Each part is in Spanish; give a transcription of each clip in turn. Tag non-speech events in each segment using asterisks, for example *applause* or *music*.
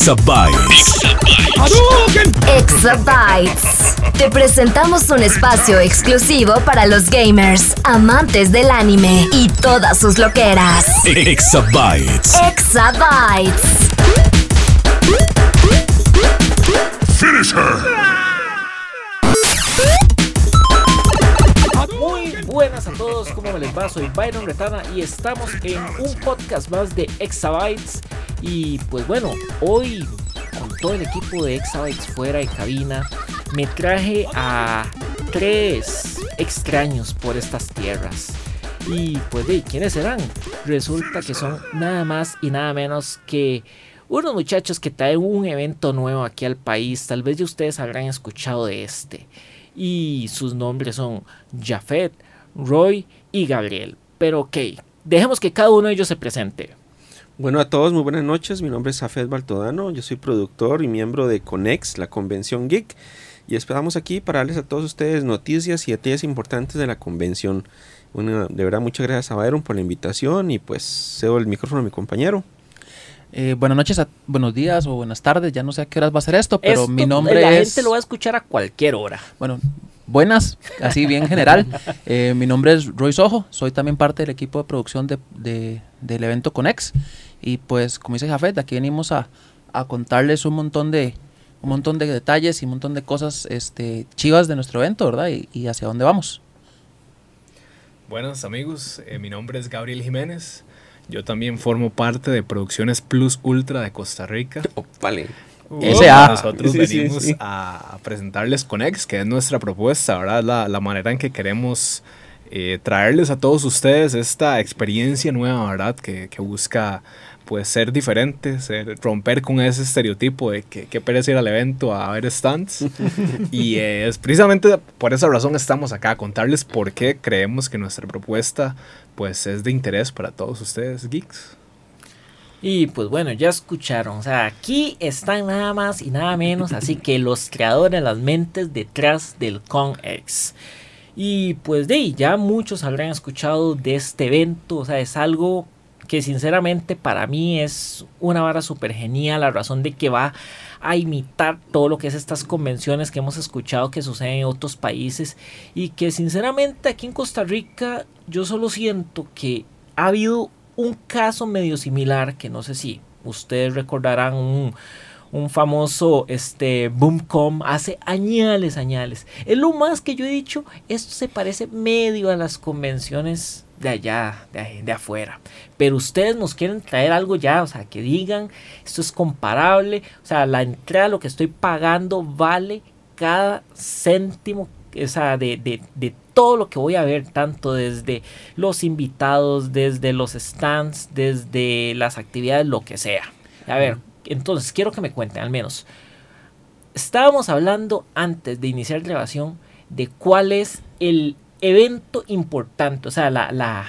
Exabytes. Exabytes. Te presentamos un espacio exclusivo para los gamers, amantes del anime y todas sus loqueras. Exabytes. Exabytes. Finish her. Buenas a todos, ¿cómo les va? Soy Byron Retana y estamos en un podcast más de Exabytes. Y pues bueno, hoy con todo el equipo de Exabytes fuera de cabina, me traje a tres extraños por estas tierras. Y pues de quiénes serán? Resulta que son nada más y nada menos que unos muchachos que traen un evento nuevo aquí al país. Tal vez ya ustedes habrán escuchado de este. Y sus nombres son Jafet, Roy y Gabriel. Pero ok, dejemos que cada uno de ellos se presente. Bueno, a todos muy buenas noches. Mi nombre es Afed Baltodano. Yo soy productor y miembro de Conex, la convención geek. Y esperamos aquí para darles a todos ustedes noticias y detalles importantes de la convención. Bueno, de verdad, muchas gracias a Byron por la invitación y pues cedo el micrófono a mi compañero. Eh, buenas noches, a- buenos días o buenas tardes, ya no sé a qué horas va a ser esto, pero Esto, mi nombre la es... gente lo va a escuchar a cualquier hora. Bueno, buenas, así bien general. Eh, mi nombre es Roy Sojo, soy también parte del equipo de producción de, de- del evento Conex. Y pues, como dice Jafet, aquí venimos a, a contarles un montón de un montón de detalles y un montón de cosas este, chivas de nuestro evento, ¿verdad? Y, y hacia dónde vamos. Buenas amigos, eh, mi nombre es Gabriel Jiménez. Yo también formo parte de Producciones Plus Ultra de Costa Rica. vale. S.A.. Nosotros Sí, venimos sí. a presentarles Conex, que es nuestra propuesta, ¿verdad? La, la manera en que queremos eh, traerles a todos ustedes esta experiencia nueva, ¿verdad? Que, que busca pues ser diferente, ser, romper con ese estereotipo de que, que pereza ir al evento a ver stands. *laughs* y eh, es precisamente por esa razón estamos acá, a contarles por qué creemos que nuestra propuesta pues es de interés para todos ustedes, geeks. Y pues bueno, ya escucharon. O sea, aquí están nada más y nada menos. Así que los creadores, las mentes detrás del ConX. Y pues de ahí, ya muchos habrán escuchado de este evento. O sea, es algo que sinceramente para mí es una vara súper genial. La razón de que va a imitar todo lo que es estas convenciones que hemos escuchado que suceden en otros países. Y que sinceramente aquí en Costa Rica yo solo siento que ha habido un caso medio similar que no sé si ustedes recordarán un, un famoso este Boomcom hace añales, añales. Es lo más que yo he dicho, esto se parece medio a las convenciones de allá, de, afuera. Pero ustedes nos quieren traer algo ya, o sea, que digan, esto es comparable, o sea, la entrada, lo que estoy pagando vale cada céntimo o sea, de, de, de todo lo que voy a ver, tanto desde los invitados, desde los stands, desde las actividades, lo que sea. A ver, entonces quiero que me cuenten al menos. Estábamos hablando antes de iniciar grabación de cuál es el evento importante, o sea, la, la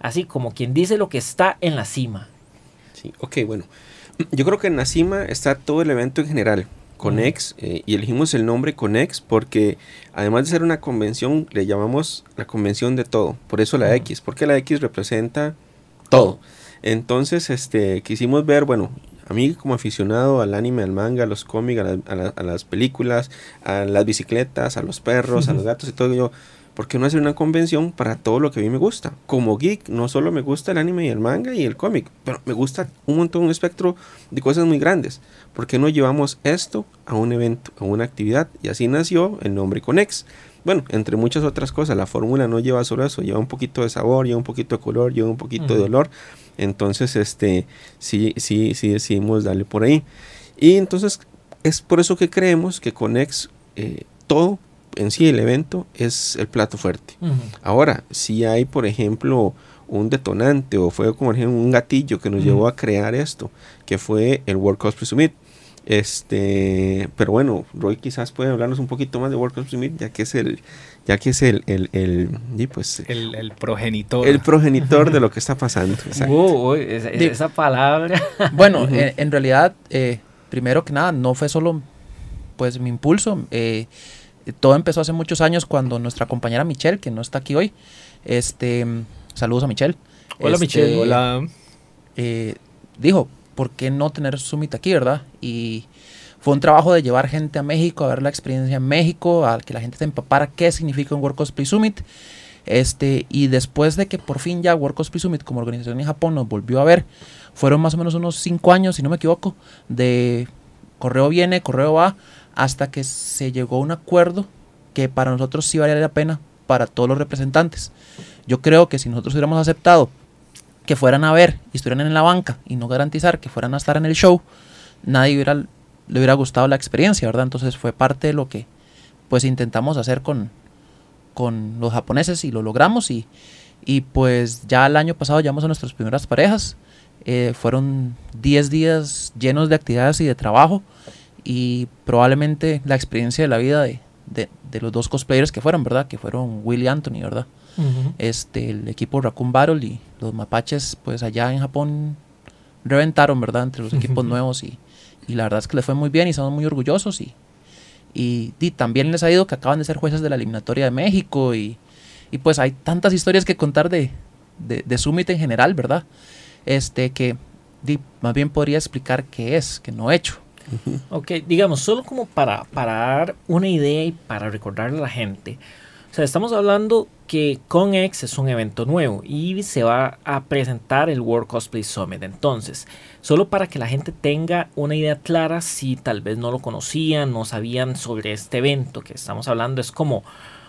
así como quien dice lo que está en la cima. Sí, ok, bueno. Yo creo que en la cima está todo el evento en general. Conex, eh, y elegimos el nombre Conex porque además de ser una convención, le llamamos la convención de todo. Por eso la. X, porque la X representa todo. Entonces, este, quisimos ver, bueno, a mí como aficionado al anime, al manga, a los cómics, a, la- a la- a las películas, a las bicicletas, a los perros, a los gatos y todo, yo, ¿por qué no hacer una convención para todo lo que a mí me gusta? Como geek, no solo me gusta el anime y el manga y el cómic, pero me gusta un montón, un espectro de cosas muy grandes. ¿Por qué no llevamos esto a un evento, a una actividad? Y así nació el nombre Conex. Bueno, entre muchas otras cosas, la fórmula no lleva solo eso, lleva un poquito de sabor, lleva un poquito de color, lleva un poquito de Ujú. olor. Entonces, este, sí, sí, sí decidimos darle por ahí. Y entonces, es por eso que creemos que Conex, eh, todo en sí, el evento, es el plato fuerte. Ahora, si hay, por ejemplo, un detonante o fue como ejemplo, un gatillo que nos llevó a crear esto, que fue el World Cosplay Summit. Este, pero bueno, Roy quizás puede hablarnos un poquito más de World Cosplay Summit, ya que es el, ya que es el, el, el, y pues, El, el progenitor. el progenitor de lo *laughs* que está pasando. Wow, uy, esa, esa palabra. *laughs* Bueno, en, en realidad, eh, primero que nada, no fue solo pues mi impulso. eh, todo empezó hace muchos años cuando nuestra compañera Michelle, que no está aquí hoy, este, saludos a Michelle. Hola, este, Michelle. Hola. eh, dijo, ¿por qué no tener Summit aquí, verdad? Y fue un trabajo de llevar gente a México, a ver la experiencia en México, a que la gente se empapara qué significa un World Cosplay Summit. Este, y después de que por fin ya World Cosplay Summit como organización en Japón nos volvió a ver, fueron más o menos unos cinco años, si no me equivoco, de correo viene, correo va, hasta que se llegó a un acuerdo que para nosotros sí valía la pena para todos los representantes. Yo creo que si nosotros hubiéramos aceptado que fueran a ver y estuvieran en la banca y no garantizar que fueran a estar en el show, nadie le hubiera gustado la experiencia, ¿verdad? Entonces fue parte de lo que pues intentamos hacer con, con los japoneses y lo logramos y, y pues ya el año pasado llamamos a nuestras primeras parejas. Eh, fueron 10 días llenos de actividades y de trabajo y probablemente la experiencia de la vida de, de- de los dos cosplayers que fueron, ¿verdad? Que fueron Will y Anthony, ¿verdad? Este, el equipo Raccoon Battle y los mapaches, pues allá en Japón reventaron, ¿verdad? Entre los *laughs* equipos nuevos y, y la verdad es que les fue muy bien y estamos muy orgullosos y, y, y también les ha ido que acaban de ser jueces de la eliminatoria de México y, y pues hay tantas historias que contar de, de, de Summit en general, ¿verdad? Este que di, más bien podría explicar qué es, que no he hecho. Ok, digamos, solo como para, para dar una idea y para recordarle a la gente. O sea, estamos hablando que ConX es un evento nuevo y se va a presentar el World Cosplay Summit. Entonces, solo para que la gente tenga una idea clara, si tal vez no lo conocían, no sabían sobre este evento que estamos hablando, es como,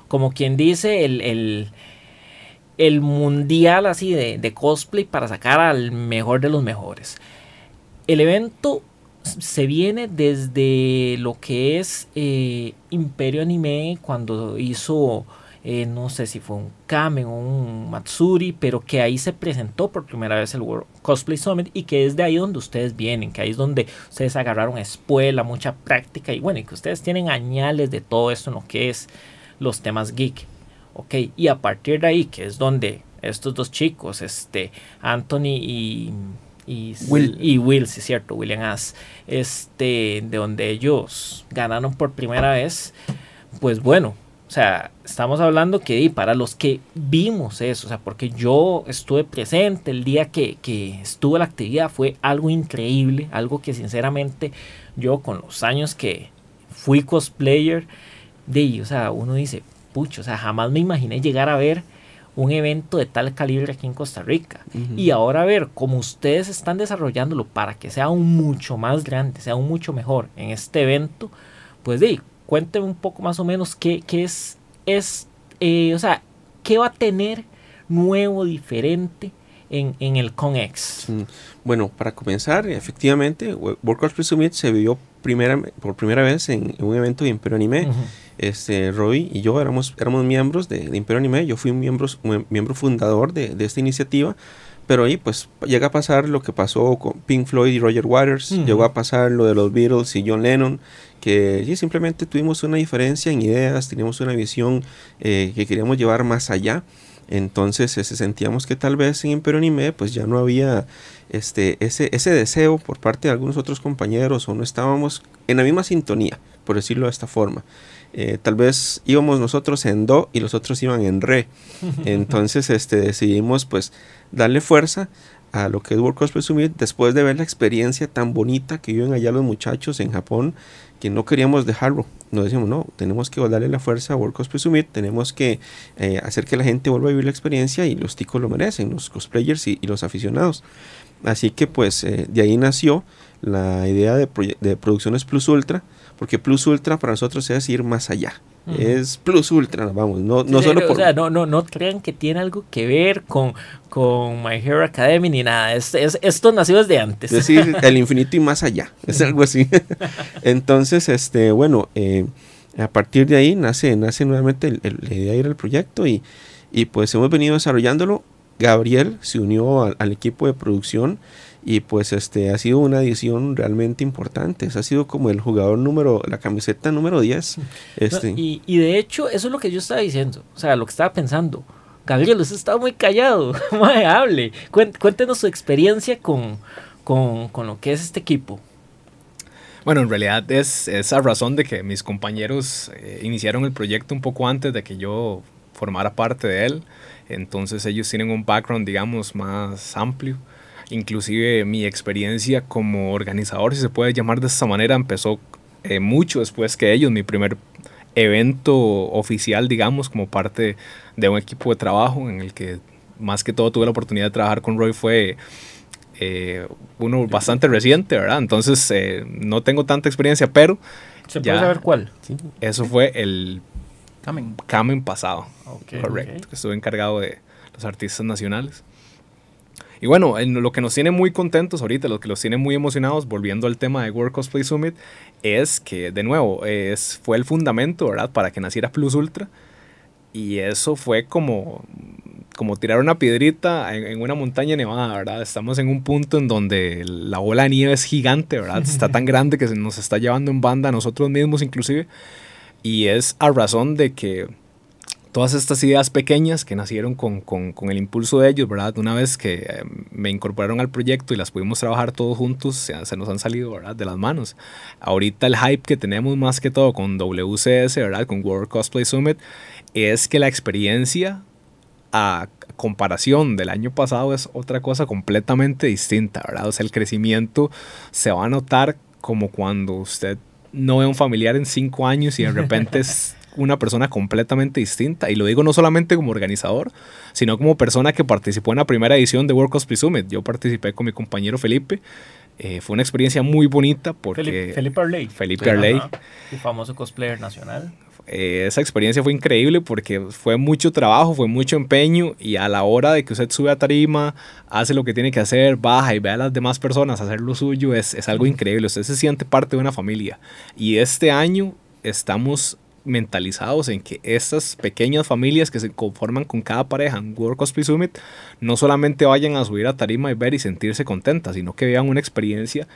como quien dice el, el, el mundial así de, de cosplay para sacar al mejor de los mejores. El evento se viene desde lo que es eh, Imperio Anime cuando hizo eh, no sé si fue un Kamen o un Matsuri pero que ahí se presentó por primera vez el World Cosplay Summit y que es de ahí donde ustedes vienen que ahí es donde ustedes agarraron escuela mucha práctica y bueno y que ustedes tienen añales de todo esto en lo que es los temas geek ok y a partir de ahí que es donde estos dos chicos este Anthony y y Will. y Will, sí es cierto, William As, este, de donde ellos ganaron por primera vez, pues bueno, o sea, estamos hablando que para los que vimos eso, o sea, porque yo estuve presente el día que, que estuvo la actividad, fue algo increíble, algo que sinceramente yo con los años que fui cosplayer, de, o sea, uno dice, pucho, o sea, jamás me imaginé llegar a ver un evento de tal calibre aquí en Costa Rica. Y ahora ver cómo ustedes están desarrollándolo para que sea aún mucho más grande, sea aún mucho mejor en este evento, pues de cuénteme un poco más o menos qué, qué es, es eh, o sea, qué va a tener nuevo, diferente en, en el ConX. Mm, Bueno, para comenzar, efectivamente, Wo- World Cosplay Summit se vio primera, por primera vez en, en un evento de Imperio Anime. Ujú. este, Roy y yo éramos, éramos miembros de, de Imperio Anime. Yo fui un miembro, un miembro fundador de, de esta iniciativa. Pero ahí pues llega a pasar lo que pasó con Pink Floyd y Roger Waters. Ujú. Llegó a pasar lo de los Beatles y John Lennon. Que sí, simplemente tuvimos una diferencia en ideas, teníamos una visión eh, que queríamos llevar más allá. Entonces este, sentíamos que tal vez en Imperio Anime pues ya no había este, ese, ese deseo por parte de algunos otros compañeros o no estábamos en la misma sintonía, por decirlo de esta forma. Eh, tal vez íbamos nosotros en do y los otros iban en re. *laughs* Entonces este, decidimos pues darle fuerza a lo que es World Cosplay Summit después de ver la experiencia tan bonita que viven allá los muchachos en Japón que no queríamos dejarlo. Nos decíamos, no, tenemos que darle la fuerza a World Summit, tenemos que eh, hacer que la gente vuelva a vivir la experiencia y los ticos lo merecen, los cosplayers y, los aficionados. Así que pues eh, de ahí nació la idea de Producciones Plus Ultra, porque Plus Ultra para nosotros es ir más allá. Ujú. Es Plus Ultra, vamos, no, no Sí, solo o por... sea, no, no, no crean que tiene algo que ver con, con My Hero Academy ni nada. Es, es- esto nació desde antes. Es decir, *laughs* el infinito y más allá. Es algo así. *laughs* Entonces, este, bueno, eh, a partir de ahí nace, nace nuevamente el- el- la idea de ir al proyecto y, y pues hemos venido desarrollándolo Gabriel se unió al, al equipo de producción y pues este ha sido una adición realmente importante. Ha sido como el jugador número, la camiseta número 10. No, Este, y, y de hecho, eso es lo que yo estaba diciendo. O sea, lo que estaba pensando. Gabriel, usted está muy callado. *laughs* Mae, hable. Cuéntenos su experiencia con, con, con lo que es este equipo. Bueno, en realidad es esa razón de que mis compañeros eh, iniciaron el proyecto un poco antes de que yo formara parte de él. Entonces ellos tienen un background, digamos, más amplio. Inclusive mi experiencia como organizador, si se puede llamar de esta manera, empezó eh, mucho después que ellos. Mi primer evento oficial, digamos, como parte de un equipo de trabajo en el que más que todo tuve la oportunidad de trabajar con Roy fue eh, uno bastante reciente, ¿verdad? Entonces eh, no tengo tanta experiencia, pero ¿Se Ya. puede saber cuál? eso fue el Camen. Camen pasado. Ok, Correcto. Que estuve encargado de los artistas nacionales. Y bueno, en lo que nos tiene muy contentos ahorita, lo que los tiene muy emocionados, volviendo al tema de World Cosplay Summit, es que, de nuevo, es, fue el fundamento, ¿verdad?, para que naciera Plus Ultra. Y eso fue como, como tirar una piedrita en, en una montaña nevada, ¿verdad? Estamos en un punto en donde la bola de nieve es gigante, ¿verdad? *laughs* Está tan grande que se nos está llevando en banda a nosotros mismos inclusive. Y es a razón de que todas estas ideas pequeñas que nacieron con, con- con el impulso de ellos, ¿verdad? Una vez que eh, me incorporaron al proyecto y las pudimos trabajar todos juntos, se, nos han salido, ¿verdad? De las manos. Ahorita el hype que tenemos más que todo con WCS, ¿verdad? Con World Cosplay Summit, es que la experiencia a comparación del año pasado es otra cosa completamente distinta, ¿verdad? O sea, el crecimiento se va a notar como cuando usted no ve a un familiar en cinco años y de repente *laughs* una persona completamente distinta. Y lo digo no solamente como organizador, sino como persona que participó en la primera edición de World Cosplay Summit. Yo participé con mi compañero Felipe. Eh, fue una experiencia muy bonita porque Felipe, Felipe Arley. Felipe Arley. Ajá, El famoso cosplayer nacional. eh, esa experiencia fue increíble porque fue mucho trabajo, fue mucho empeño y a la hora de que usted sube a tarima, hace lo que tiene que hacer, baja y ve a las demás personas hacer lo suyo, es, es algo increíble. Usted se siente parte de una familia. Y este año estamos mentalizados en que estas pequeñas familias que se conforman con cada pareja en World Cosplay Summit no solamente vayan a subir a tarima y ver y sentirse contentas, sino que vean una experiencia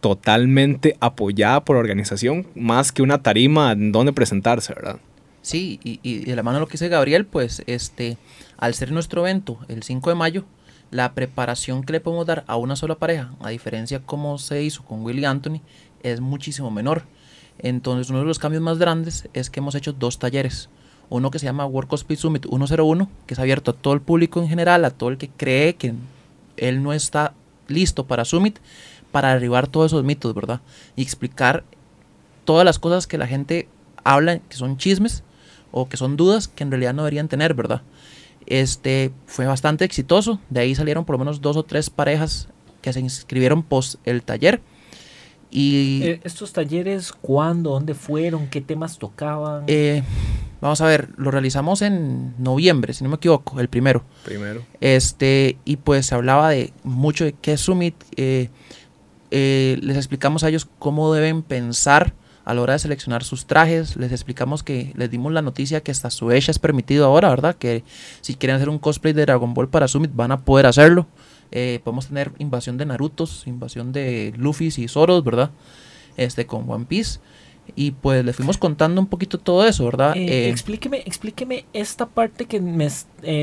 totalmente apoyada por la organización, más que una tarima en donde presentarse, ¿verdad? Sí, y, y de la mano de lo que dice Gabriel, pues este, al ser nuestro evento el 5 de mayo, la preparación que le podemos dar a una sola pareja, a diferencia como se hizo con Willy Anthony, es muchísimo menor. Entonces, uno de los cambios más grandes es que hemos hecho dos talleres. Uno que se llama World Cosplay Summit 101, que es abierto a todo el público en general, a todo el que cree que él no está listo para Summit, para derribar todos esos mitos, ¿verdad? Y explicar todas las cosas que la gente habla, que son chismes o que son dudas que en realidad no deberían tener, ¿verdad? Este fue bastante exitoso. De ahí salieron por lo menos dos o tres parejas que se inscribieron post el taller. Y Eh, ¿Estos talleres cuándo? ¿Dónde fueron? ¿Qué temas tocaban? eh, vamos a ver, lo realizamos en noviembre, si no me equivoco, el primero. Primero. Este, y pues se hablaba de mucho de qué es Summit. eh, eh, les explicamos a ellos cómo deben pensar a la hora de seleccionar sus trajes. Les explicamos que les dimos la noticia que hasta su es permitido ahora, ¿verdad? Que si quieren hacer un cosplay de Dragon Ball para Summit van a poder hacerlo. Eh, podemos tener invasión de Narutos, invasión de Luffy y Zoros, ¿verdad? Este, con One Piece. Y pues les fuimos contando un poquito todo eso, ¿verdad? Eh, Eh, explíqueme, explíqueme esta parte que me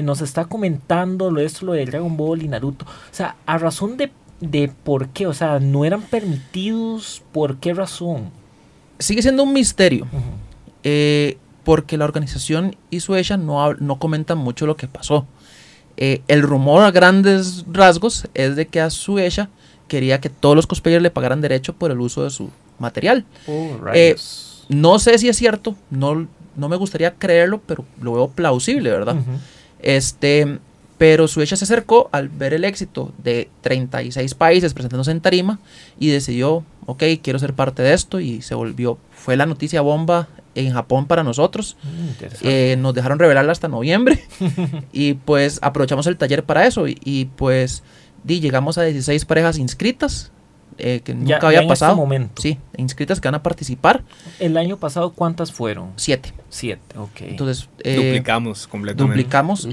nos está comentando, lo esto, lo de Dragon Ball y Naruto. O sea, a razón de, de por qué, o sea, no eran permitidos, ¿por qué razón? sigue siendo un misterio. Porque la organización y Suecia no, no comentan mucho lo que pasó. Eh, el rumor a grandes rasgos es de que a Suecia quería que todos los cosplayers le pagaran derecho por el uso de su material. Oh, Eh. No sé si es cierto, no, no me gustaría creerlo, pero lo veo plausible, ¿verdad? Este, pero Suecia se acercó al ver el éxito de 36 países presentándose en tarima y decidió, ok, quiero ser parte de esto y se volvió, fue la noticia bomba en Japón para nosotros. Mm, interesante. Eh, nos dejaron revelarla hasta noviembre *laughs* y pues aprovechamos el taller para eso y, y, pues di, llegamos a 16 parejas inscritas eh, que nunca Ya- ya había en este pasado. momento. Sí, inscritas que van a participar, El año pasado, ¿cuántas fueron? 7. Siete, ok. Entonces, eh, Duplicamos completamente. duplicamos.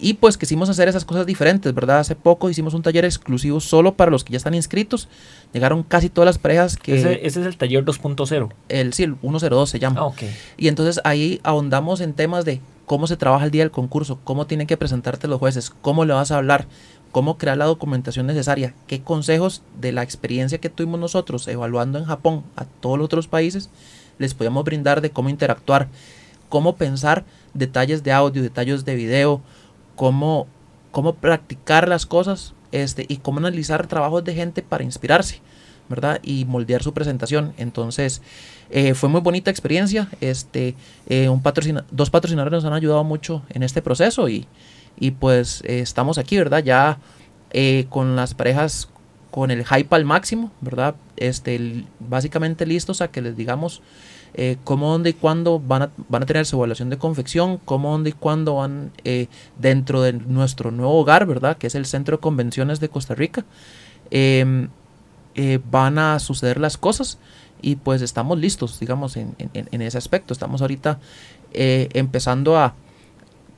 Y pues quisimos hacer esas cosas diferentes, ¿verdad? Hace poco hicimos un taller exclusivo solo para los que ya están inscritos. Llegaron casi todas las parejas que... Ese, ese es el taller 2.0. El, sí, el 102 se llama. Ah, ok. Y entonces ahí ahondamos en temas de cómo se trabaja el día del concurso, cómo tienen que presentarte los jueces, cómo le vas a hablar, cómo crear la documentación necesaria, qué consejos de la experiencia que tuvimos nosotros evaluando en Japón a todos los otros países les podíamos brindar de cómo interactuar, cómo pensar detalles de audio, detalles de video, cómo, cómo practicar las cosas este, y cómo analizar trabajos de gente para inspirarse, ¿verdad? Y moldear su presentación. Entonces, eh, fue muy bonita experiencia. Este, eh, un patrocina dos patrocinadores nos han ayudado mucho en este proceso y, y pues eh, estamos aquí, ¿verdad? Ya con las parejas con el hype al máximo, ¿verdad? Este, básicamente listos a que les digamos eh, cómo, dónde y cuándo van a, van a tener su evaluación de confección, cómo, dónde y cuándo van eh, dentro de nuestro nuevo hogar, ¿verdad? Que es el Centro de Convenciones de Costa Rica. Em, eh, van a suceder las cosas y pues estamos listos, digamos, en, en- en ese aspecto. Estamos ahorita eh, empezando a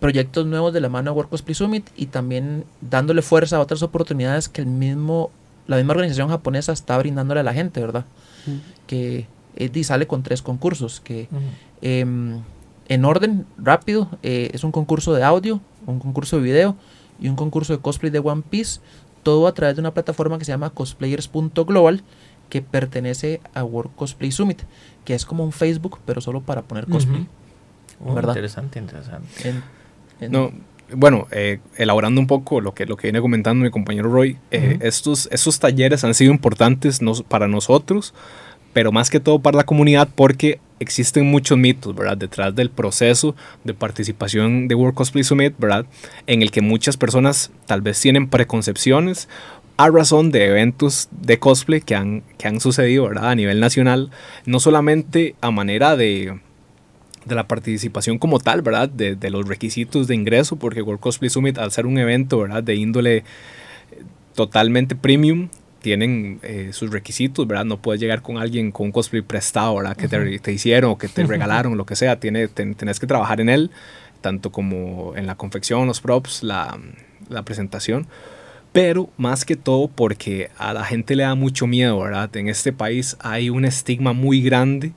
proyectos nuevos de la mano de Work Cosplay Summit y también dándole fuerza a otras oportunidades que el mismo, la misma organización japonesa está brindándole a la gente, ¿verdad? Que Eddie sale con tres concursos, que em, en orden rápido eh, es un concurso de audio, un concurso de video y un concurso de cosplay de One Piece, todo a través de una plataforma que se llama cosplayers.global que pertenece a World Cosplay Summit, que es como un Facebook pero solo para poner cosplay. Oh, ¿Verdad? Interesante, interesante. En- en- No, bueno, eh, elaborando un poco lo que, lo que viene comentando mi compañero Roy, eh, estos, estos talleres han sido importantes nos- para nosotros, pero más que todo para la comunidad porque existen muchos mitos, ¿verdad? Detrás del proceso de participación de World Cosplay Summit, ¿verdad? En el que muchas personas tal vez tienen preconcepciones a razón de eventos de cosplay que han, que han sucedido, ¿verdad? A nivel nacional, no solamente a manera de, de la participación como tal, ¿verdad? De, de los requisitos de ingreso, porque World Cosplay Summit, al ser un evento, ¿verdad? De índole totalmente premium, tienen eh, sus requisitos, ¿verdad? No puedes llegar con alguien con un cosplay prestado, ¿verdad? Que te, te hicieron o que te *laughs* regalaron, lo que sea. Tiene, ten- tenés que trabajar en él, tanto como en la confección, los props, la, la presentación. Pero más que todo porque a la gente le da mucho miedo, ¿verdad? En este país hay un estigma muy grande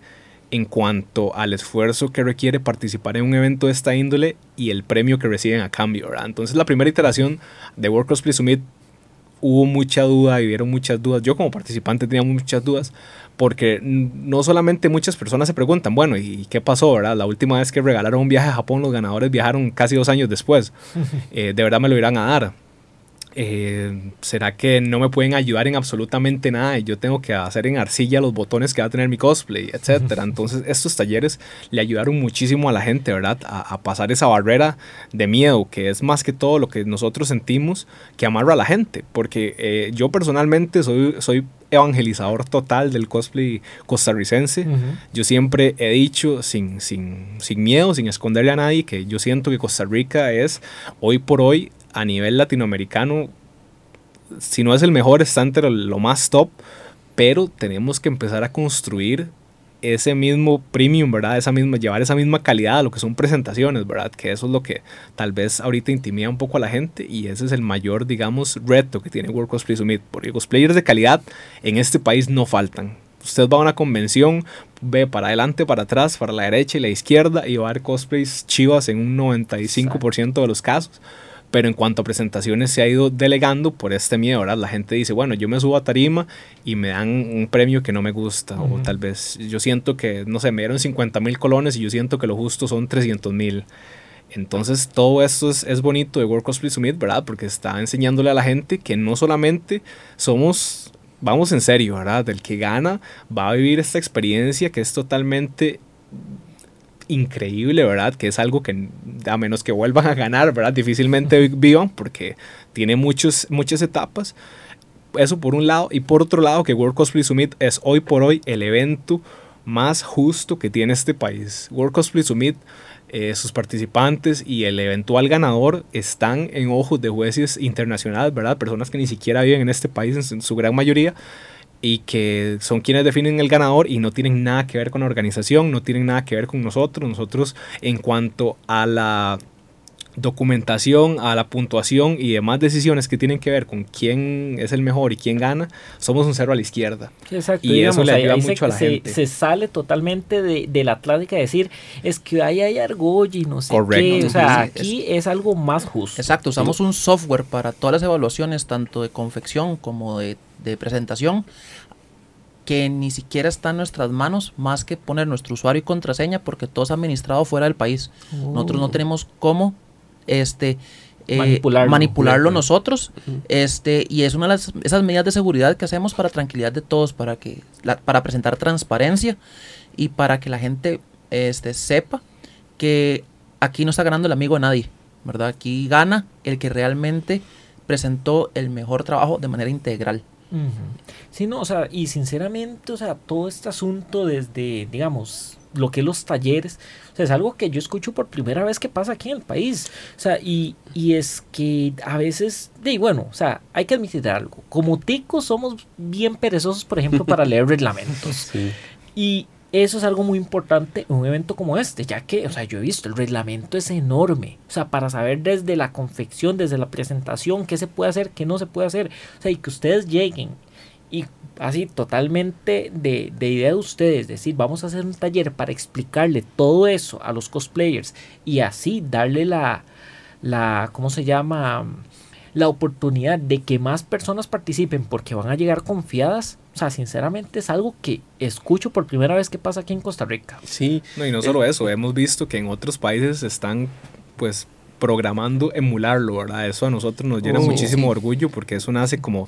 en cuanto al esfuerzo que requiere participar en un evento de esta índole y el premio que reciben a cambio, ¿verdad? Entonces la primera iteración de World Cosplay Summit hubo mucha duda y hubieron muchas dudas. Yo como participante tenía muchas dudas porque no solamente muchas personas se preguntan, bueno, ¿y qué pasó, verdad? La última vez que regalaron un viaje a Japón, los ganadores viajaron casi dos años después. *laughs* Eh, ¿De verdad me lo irán a dar? Eh, ¿Será que no me pueden ayudar en absolutamente nada y yo tengo que hacer en arcilla los botones que va a tener mi cosplay, etcétera? *laughs* Entonces estos talleres le ayudaron muchísimo a la gente, ¿verdad? A, a pasar esa barrera de miedo, que es más que todo lo que nosotros sentimos que amarra a la gente, porque eh, yo personalmente soy, soy evangelizador total del cosplay costarricense. Yo siempre he dicho, sin, sin, sin miedo, sin esconderle a nadie, que yo siento que Costa Rica es hoy por hoy a nivel latinoamericano, si no es el mejor, está entre lo más top, pero tenemos que empezar a construir ese mismo premium, ¿verdad? Esa misma, llevar esa misma calidad a lo que son presentaciones, ¿verdad? Que eso es lo que tal vez ahorita intimida un poco a la gente y ese es el mayor, digamos, reto que tiene World Cosplay Summit, porque cosplayers de calidad en este país no faltan. Usted va a una convención, ve para adelante, para atrás, para la derecha y la izquierda y va a ver cosplays chivas en un 95% de los casos. Pero en cuanto a presentaciones se ha ido delegando por este miedo, ¿verdad? La gente dice, bueno, yo me subo a tarima y me dan un premio que no me gusta. O tal vez yo siento que, no sé, me dieron 50 mil colones y yo siento que lo justo son 300 mil. Entonces todo esto es, es bonito de World Cosplay Summit, ¿verdad? Porque está enseñándole a la gente que no solamente somos, vamos en serio, ¿verdad? El que gana va a vivir esta experiencia que es totalmente increíble, ¿verdad? Que es algo que a menos que vuelvan a ganar, ¿verdad? Difícilmente vi- vivan porque tiene muchos, muchas etapas. Eso por un lado. Y por otro lado, que World Cosplay Summit es hoy por hoy el evento más justo que tiene este país. World Cosplay Summit, eh, sus participantes y el eventual ganador están en ojos de jueces internacionales, ¿verdad? Personas que ni siquiera viven en este país en su gran mayoría y que son quienes definen el ganador y no tienen nada que ver con la organización, no tienen nada que ver con nosotros. Nosotros en cuanto a la documentación, a la puntuación y demás decisiones que tienen que ver con quién es el mejor y quién gana, somos un cero a la izquierda. Exacto, Y digamos, eso le ayuda ahí mucho a la se, gente. se sale totalmente de, de la clásica de decir, es que ahí hay argolla y no sé Correcto. qué. O sea, es- aquí es, algo más justo. Exacto, usamos un software para todas las evaluaciones, tanto de confección como de, de presentación, que ni siquiera está en nuestras manos más que poner nuestro usuario y contraseña porque todo es administrado fuera del país. Nosotros no tenemos cómo este, eh, Manipularlo. manipularlo nosotros. este, y es una de las, esas medidas de seguridad que hacemos para tranquilidad de todos, para, que, la- para presentar transparencia y para que la gente este, sepa que aquí no está ganando el amigo de nadie, ¿verdad? Aquí gana el que realmente presentó el mejor trabajo de manera integral. Sí, no, o sea, y sinceramente, o sea, todo este asunto desde, digamos, lo que es los talleres, o sea, es algo que yo escucho por primera vez que pasa aquí en el país. O sea, y, y es que a veces, y bueno, o sea, hay que admitir algo. Como ticos somos bien perezosos, por ejemplo, para leer reglamentos. *laughs* Sí. Y eso es algo muy importante en un evento como este, ya que, o sea, yo he visto, el reglamento es enorme. O sea, para saber desde la confección, desde la presentación, qué se puede hacer, qué no se puede hacer. O sea, y que ustedes lleguen y así totalmente de, de idea de ustedes, decir, vamos a hacer un taller para explicarle todo eso a los cosplayers y así darle la, la ¿cómo se llama? La oportunidad de que más personas participen porque van a llegar confiadas. O sea, sinceramente es algo que escucho por primera vez que pasa aquí en Costa Rica. Sí, No, y no solo eso, hemos visto que en otros países están pues programando emularlo, ¿verdad? Eso a nosotros nos llena Oh, muchísimo sí. orgullo porque eso nace como,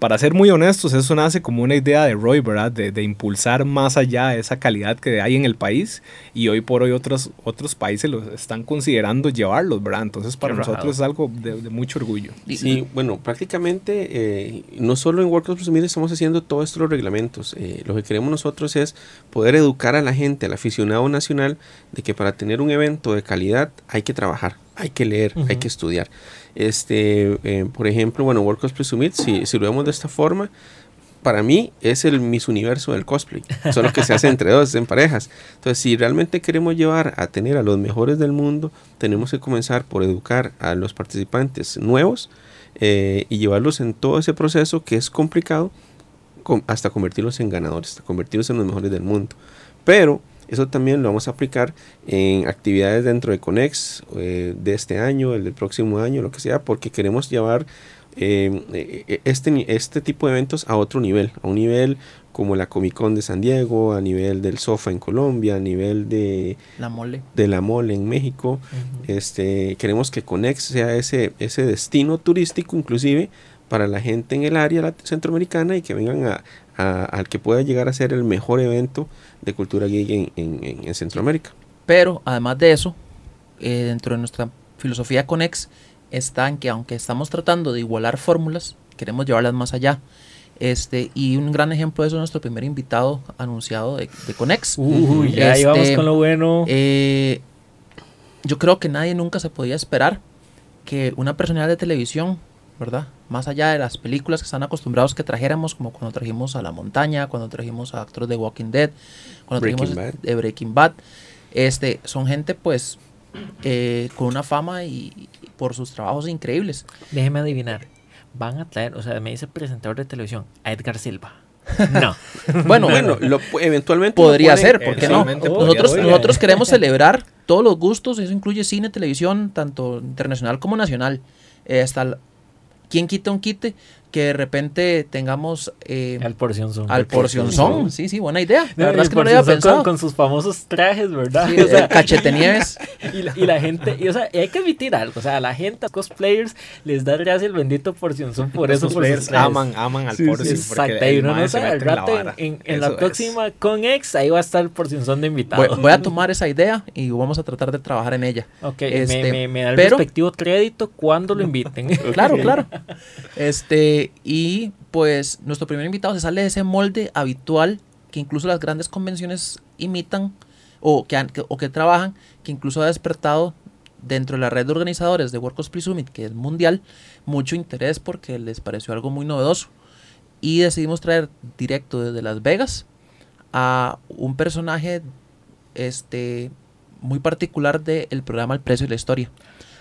para ser muy honestos, eso nace como una idea de Roy, ¿verdad? De, de impulsar más allá esa calidad que hay en el país y hoy por hoy otros, otros países los están considerando llevarlos, ¿verdad? Entonces para Qué nosotros rajado. es algo de, de mucho orgullo. Y- Sí, bueno, prácticamente eh, no solo en World Presumir estamos haciendo todos estos reglamentos. Eh, lo que queremos nosotros es poder educar a la gente, al aficionado nacional, de que para tener un evento de calidad hay que trabajar, hay que leer, hay que estudiar. Este, eh, por ejemplo, bueno, World Cosplay Summit, si, si lo vemos de esta forma, para mí es el Miss Universo del cosplay. Solo que se hace entre dos, en parejas. Entonces, si realmente queremos llevar a tener a los mejores del mundo, tenemos que comenzar por educar a los participantes nuevos eh, y llevarlos en todo ese proceso que es complicado com- hasta convertirlos en ganadores, hasta convertirlos en los mejores del mundo. Pero eso también lo vamos a aplicar en actividades dentro de Conex eh, de este año, el del próximo año, lo que sea, porque queremos llevar eh, eh, este, ni- este tipo de eventos a otro nivel, a un nivel como la Comic Con de San Diego, a nivel del SOFA en Colombia, a nivel de, La mole. de la Mole en México. Este, queremos que Conex sea ese, ese destino turístico inclusive para la gente en el área centroamericana y que vengan a, a- al que pueda llegar a ser el mejor evento de cultura geek en, en- en- en Centroamérica. Pero además de eso, eh, dentro de nuestra filosofía Conex está en que aunque estamos tratando de igualar fórmulas, queremos llevarlas más allá. Este, y un gran ejemplo de eso es nuestro primer invitado anunciado de, de Conex. Uy, ya ahí Este, vamos con lo bueno. Eh, yo creo que nadie nunca se podía esperar que una personalidad de televisión, ¿verdad? Más allá de las películas que están acostumbrados que trajéramos, como cuando trajimos a La Montaña, cuando trajimos a actores de Walking Dead, cuando Breaking trajimos Bad. de Breaking Bad, este, son gente pues eh, con una fama y, y por sus trabajos increíbles. Déjeme adivinar. Van a traer, o sea, me dice presentador de televisión, a Edgar Silva. No. *laughs* Bueno, Bueno, lo, eventualmente podría pueden- ser, ¿por qué no? Podría Nosotros, nosotros queremos celebrar todos los gustos, eso incluye cine, televisión, tanto internacional como nacional. Eh, hasta quien quita un quite que de repente tengamos eh, Al porción son. al porción son. Sí, sí, buena idea. La No, verdad es que no lo había pensado. Con, con sus famosos trajes, ¿verdad? Sí, O sea, *laughs* cachetenieves. *laughs* y, la, y la gente, y, o sea, y hay que admitir algo, o sea, a la gente, a los cosplayers, les da gracia el bendito porción son por eso, players trajes. aman, aman al Sí, porque Exacto, y uno no sabe, al mete en la rato en, vara. en- en la Eso es. próxima con ex, ahí va a estar el porción son de invitado. Voy, voy a tomar esa idea y vamos a tratar de trabajar en ella. Ok, Este, me, me, me da el pero- respectivo crédito cuando lo inviten. *laughs* Claro, claro. Este, y pues nuestro primer invitado se sale de ese molde habitual que incluso las grandes convenciones imitan o que, o que trabajan, que incluso ha despertado dentro de la red de organizadores de World Cosplay Summit, que es mundial, mucho interés porque les pareció algo muy novedoso. Y decidimos traer directo desde Las Vegas a un personaje este, muy particular del programa El Precio y la Historia.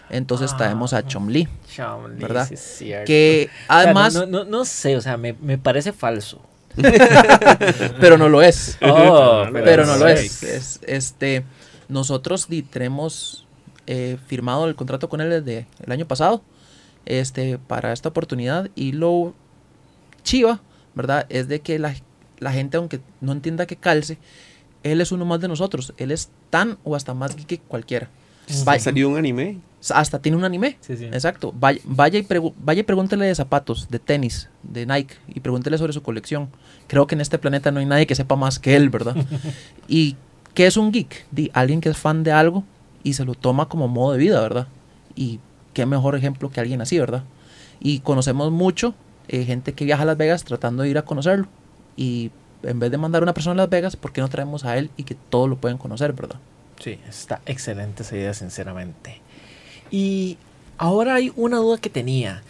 Entonces Ah. traemos a Chomli, Chomli, ¿verdad? sí es cierto. que O sea, además, no, no, no sé, o sea, me, me parece falso. *laughs* pero no lo es. *laughs* Oh, *laughs* pero no lo es. Es, Este, nosotros tenemos eh, firmado el contrato con él desde el año pasado este, para esta oportunidad y lo chiva, ¿verdad? Es de que la, la gente, aunque no entienda que calce, él es uno más de nosotros. Él es tan o hasta más geek que cualquiera. Ha Vaya- salido un anime. hasta tiene un anime. Sí, sí. Exacto. Vaya, vaya, y pregu- vaya y pregúntele de zapatos, de tenis, de Nike, y pregúntele sobre su colección. Creo que en este planeta no hay nadie que sepa más que él, ¿verdad? *laughs* ¿Y qué es un geek? Di, alguien que es fan de algo y se lo toma como modo de vida, ¿verdad? Y qué mejor ejemplo que alguien así, ¿verdad? Y conocemos mucho eh, gente que viaja a Las Vegas tratando de ir a conocerlo. Y en vez de mandar a una persona a Las Vegas, ¿por qué no traemos a él y que todos lo pueden conocer, ¿verdad? Sí, está excelente esa idea, sinceramente. Y ahora hay una duda que tenía.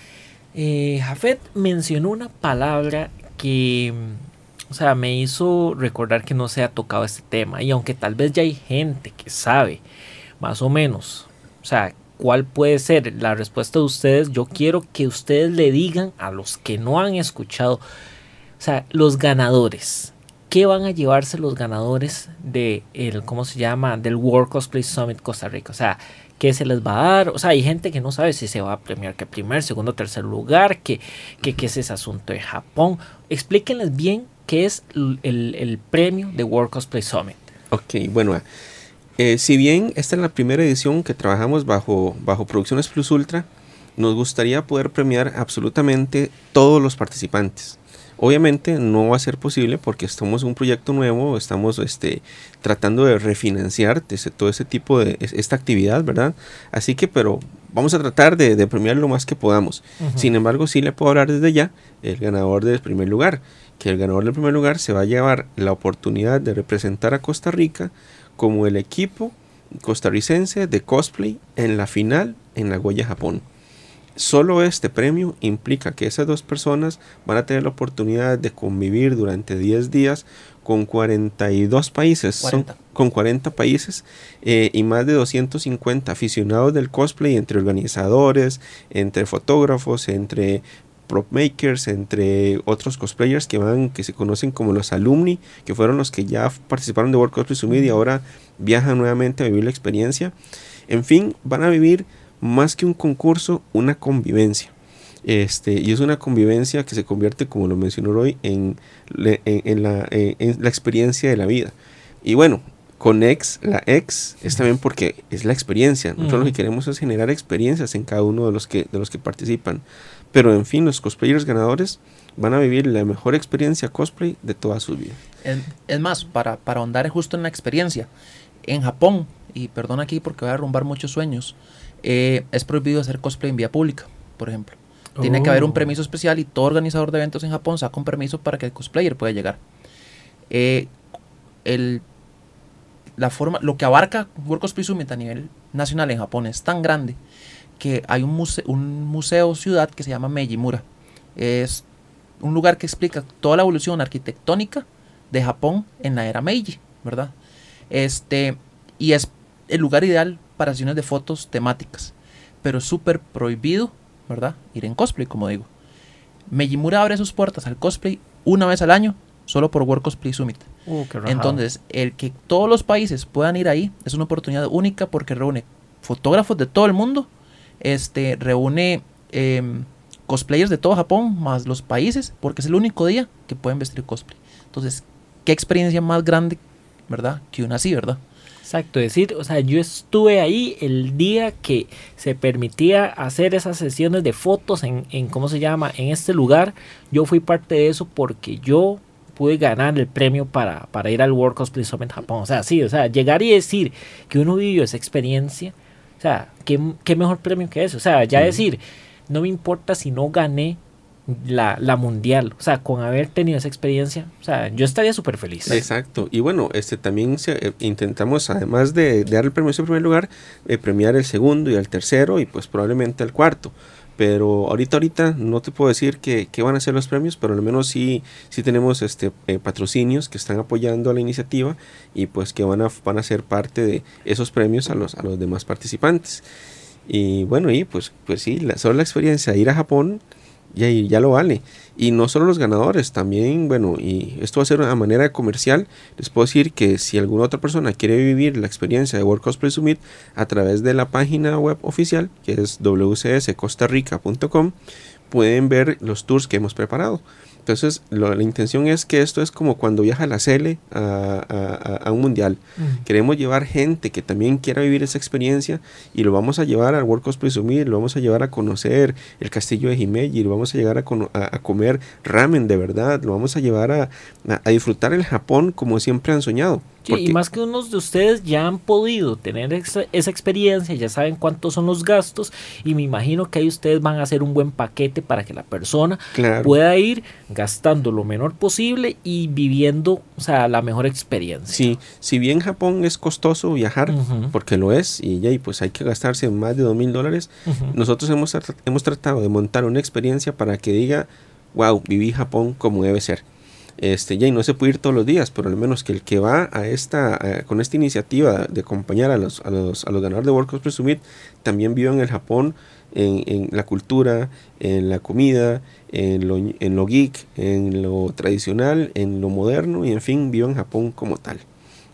Eh, Jafet mencionó una palabra que, o sea, me hizo recordar que no se ha tocado este tema. Y aunque tal vez ya hay gente que sabe, más o menos, o sea, cuál puede ser la respuesta de ustedes, yo quiero que ustedes le digan a los que no han escuchado, o sea, los ganadores. ¿Qué van a llevarse los ganadores de el, ¿cómo se llama? Del World Cosplay Summit Costa Rica? O sea, ¿qué se les va a dar? O sea, hay gente que no sabe si se va a premiar que primer, segundo, tercer lugar, que, que, que es ese asunto de Japón. Explíquenles bien qué es el, premio de World Cosplay Summit. Ok, bueno, eh, si bien esta es la primera edición que trabajamos bajo, bajo Producciones Plus Ultra, nos gustaría poder premiar absolutamente todos los participantes. Obviamente no va a ser posible porque estamos en un proyecto nuevo, estamos este, tratando de refinanciar ese- todo ese tipo de es- esta actividad, ¿verdad? Así que, pero vamos a tratar de, de premiar lo más que podamos. Sin embargo, sí le puedo hablar desde ya el ganador del primer lugar, que el ganador del primer lugar se va a llevar la oportunidad de representar a Costa Rica como el equipo costarricense de cosplay en la final en Nagoya, Japón. Solo este premio implica que esas dos personas van a tener la oportunidad de convivir durante 10 días con 42 países, son- 40. con 40 países eh, y más de 250 aficionados del cosplay entre organizadores, entre fotógrafos, entre prop makers, entre otros cosplayers que van, que se conocen como los alumni, que fueron los que ya participaron de World Cosplay Summit y ahora viajan nuevamente a vivir la experiencia. En fin, van a vivir más que un concurso, una convivencia. Este, y es una convivencia que se convierte, como lo mencionó hoy, en, en- en la, en- en la experiencia de la vida. Y bueno, con X, la X es también porque es la experiencia. Nosotros lo que queremos es generar experiencias en cada uno de los que, de los que participan. Pero en fin, los cosplayers ganadores van a vivir la mejor experiencia cosplay de toda su vida. Es, es más, para, para ahondar justo en la experiencia, en Japón, y perdón aquí porque voy a arrumbar muchos sueños, eh, es prohibido hacer cosplay en vía pública, por ejemplo. Tiene que haber un Oh. permiso especial y todo organizador de eventos en Japón saca un permiso para que el cosplayer pueda llegar. Eh, el, la forma, lo que abarca World Cosplay Summit a nivel nacional en Japón es tan grande que hay un, muse- un museo ciudad que se llama Meijimura. Es un lugar que explica toda la evolución arquitectónica de Japón en la era Meiji, ¿verdad? Este, y es el lugar ideal para sesiones de fotos temáticas, pero súper prohibido, ¿verdad? Ir en cosplay, como digo. Meijimura abre sus puertas al cosplay una vez al año, solo por World Cosplay Summit. Uh. Entonces, el que todos los países puedan ir ahí es una oportunidad única porque reúne fotógrafos de todo el mundo, este, reúne em, cosplayers de todo Japón, más los países, porque es el único día que pueden vestir cosplay. Entonces, qué experiencia más grande, ¿verdad? Que una así, ¿verdad? Exacto, decir, o sea, yo estuve ahí el día que se permitía hacer esas sesiones de fotos en, en ¿cómo se llama? En este lugar. Yo fui parte de eso porque yo pude ganar el premio para, para ir al World Cosplay Summit Japón. O sea, sí, o sea, llegar y decir que uno vivió esa experiencia, o sea, ¿qué, qué mejor premio que eso? O sea, ya decir, no me importa si no gané la, la mundial, o sea, con haber tenido esa experiencia, o sea, yo estaría súper feliz. Exacto. Y bueno, este también se- eh, intentamos, además de, de dar el premio en primer lugar, eh, premiar el segundo y el tercero y pues probablemente el cuarto. Pero ahorita, ahorita no te puedo decir que, que van a ser los premios, pero al menos sí, sí tenemos este, eh, patrocinios que están apoyando a la iniciativa y pues que van a, van a ser parte de esos premios a los, a los demás participantes. Y bueno, y pues, pues sí, la, solo la experiencia de ir a Japón ya, ya lo vale. Y no solo los ganadores, también, bueno, y esto va a ser una manera comercial. Les puedo decir que si alguna otra persona quiere vivir la experiencia de World Cosplay Summit a través de la página web oficial, que es wcscostarrica.com, pueden ver los tours que hemos preparado. Entonces, lo- la intención es que esto es como cuando viaja la Cele a, a- a- a un mundial. Queremos llevar gente que también quiera vivir esa experiencia y lo vamos a llevar al World Cosplay Summit, lo vamos a llevar a conocer el castillo de Himeji, lo vamos a llevar a, comer ramen de verdad, lo vamos a llevar a disfrutar el Japón como siempre han soñado. Sí, y más que unos de ustedes ya han podido tener esa, esa experiencia, ya saben cuántos son los gastos y me imagino que ahí ustedes van a hacer un buen paquete para que la persona Claro. pueda ir gastando lo menor posible y viviendo, o sea, la mejor experiencia. Sí, si bien Japón es costoso viajar, porque lo es, y ya, pues hay que gastarse más de dos mil dólares, nosotros hemos, hemos tratado de montar una experiencia para que diga, wow, viví Japón como debe ser. Este, ya, y no se puede ir todos los días, pero al menos que el que va a esta, con esta iniciativa de acompañar a los, a los, a los ganadores de World Cosplay Summit, también viva en el Japón, en, en la cultura, en la comida, en lo, en lo geek, en lo tradicional, en lo moderno, y en fin, viva en Japón como tal.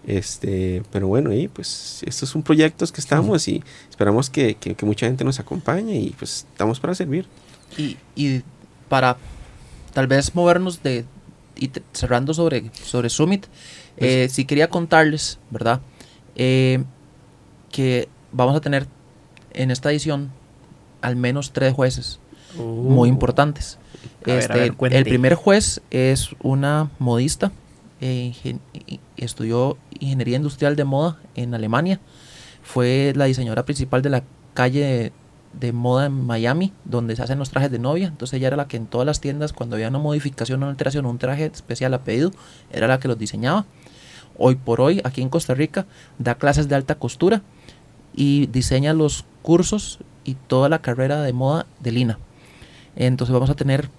Este, pero bueno, y pues estos son proyectos que estamos y esperamos que, que- que mucha gente nos acompañe y pues estamos para servir. Y, y para tal vez movernos de y cerrando sobre, sobre Summit, eh, sí quería contarles, ¿verdad? Eh, que vamos a tener en esta edición al menos tres jueces muy Uh, importantes. A ver, a Este, ver, el primer juez es una modista, eh, ingen- estudió ingeniería industrial de moda en Alemania, fue la diseñadora principal de la calle de, moda en Miami, donde se hacen los trajes de novia, entonces ella era la que en todas las tiendas, cuando había una modificación una alteración, un traje especial a pedido, era la que los diseñaba. Hoy por hoy, aquí en Costa Rica, da clases de alta costura y diseña los cursos y toda la carrera de moda de Lina. Entonces vamos a tener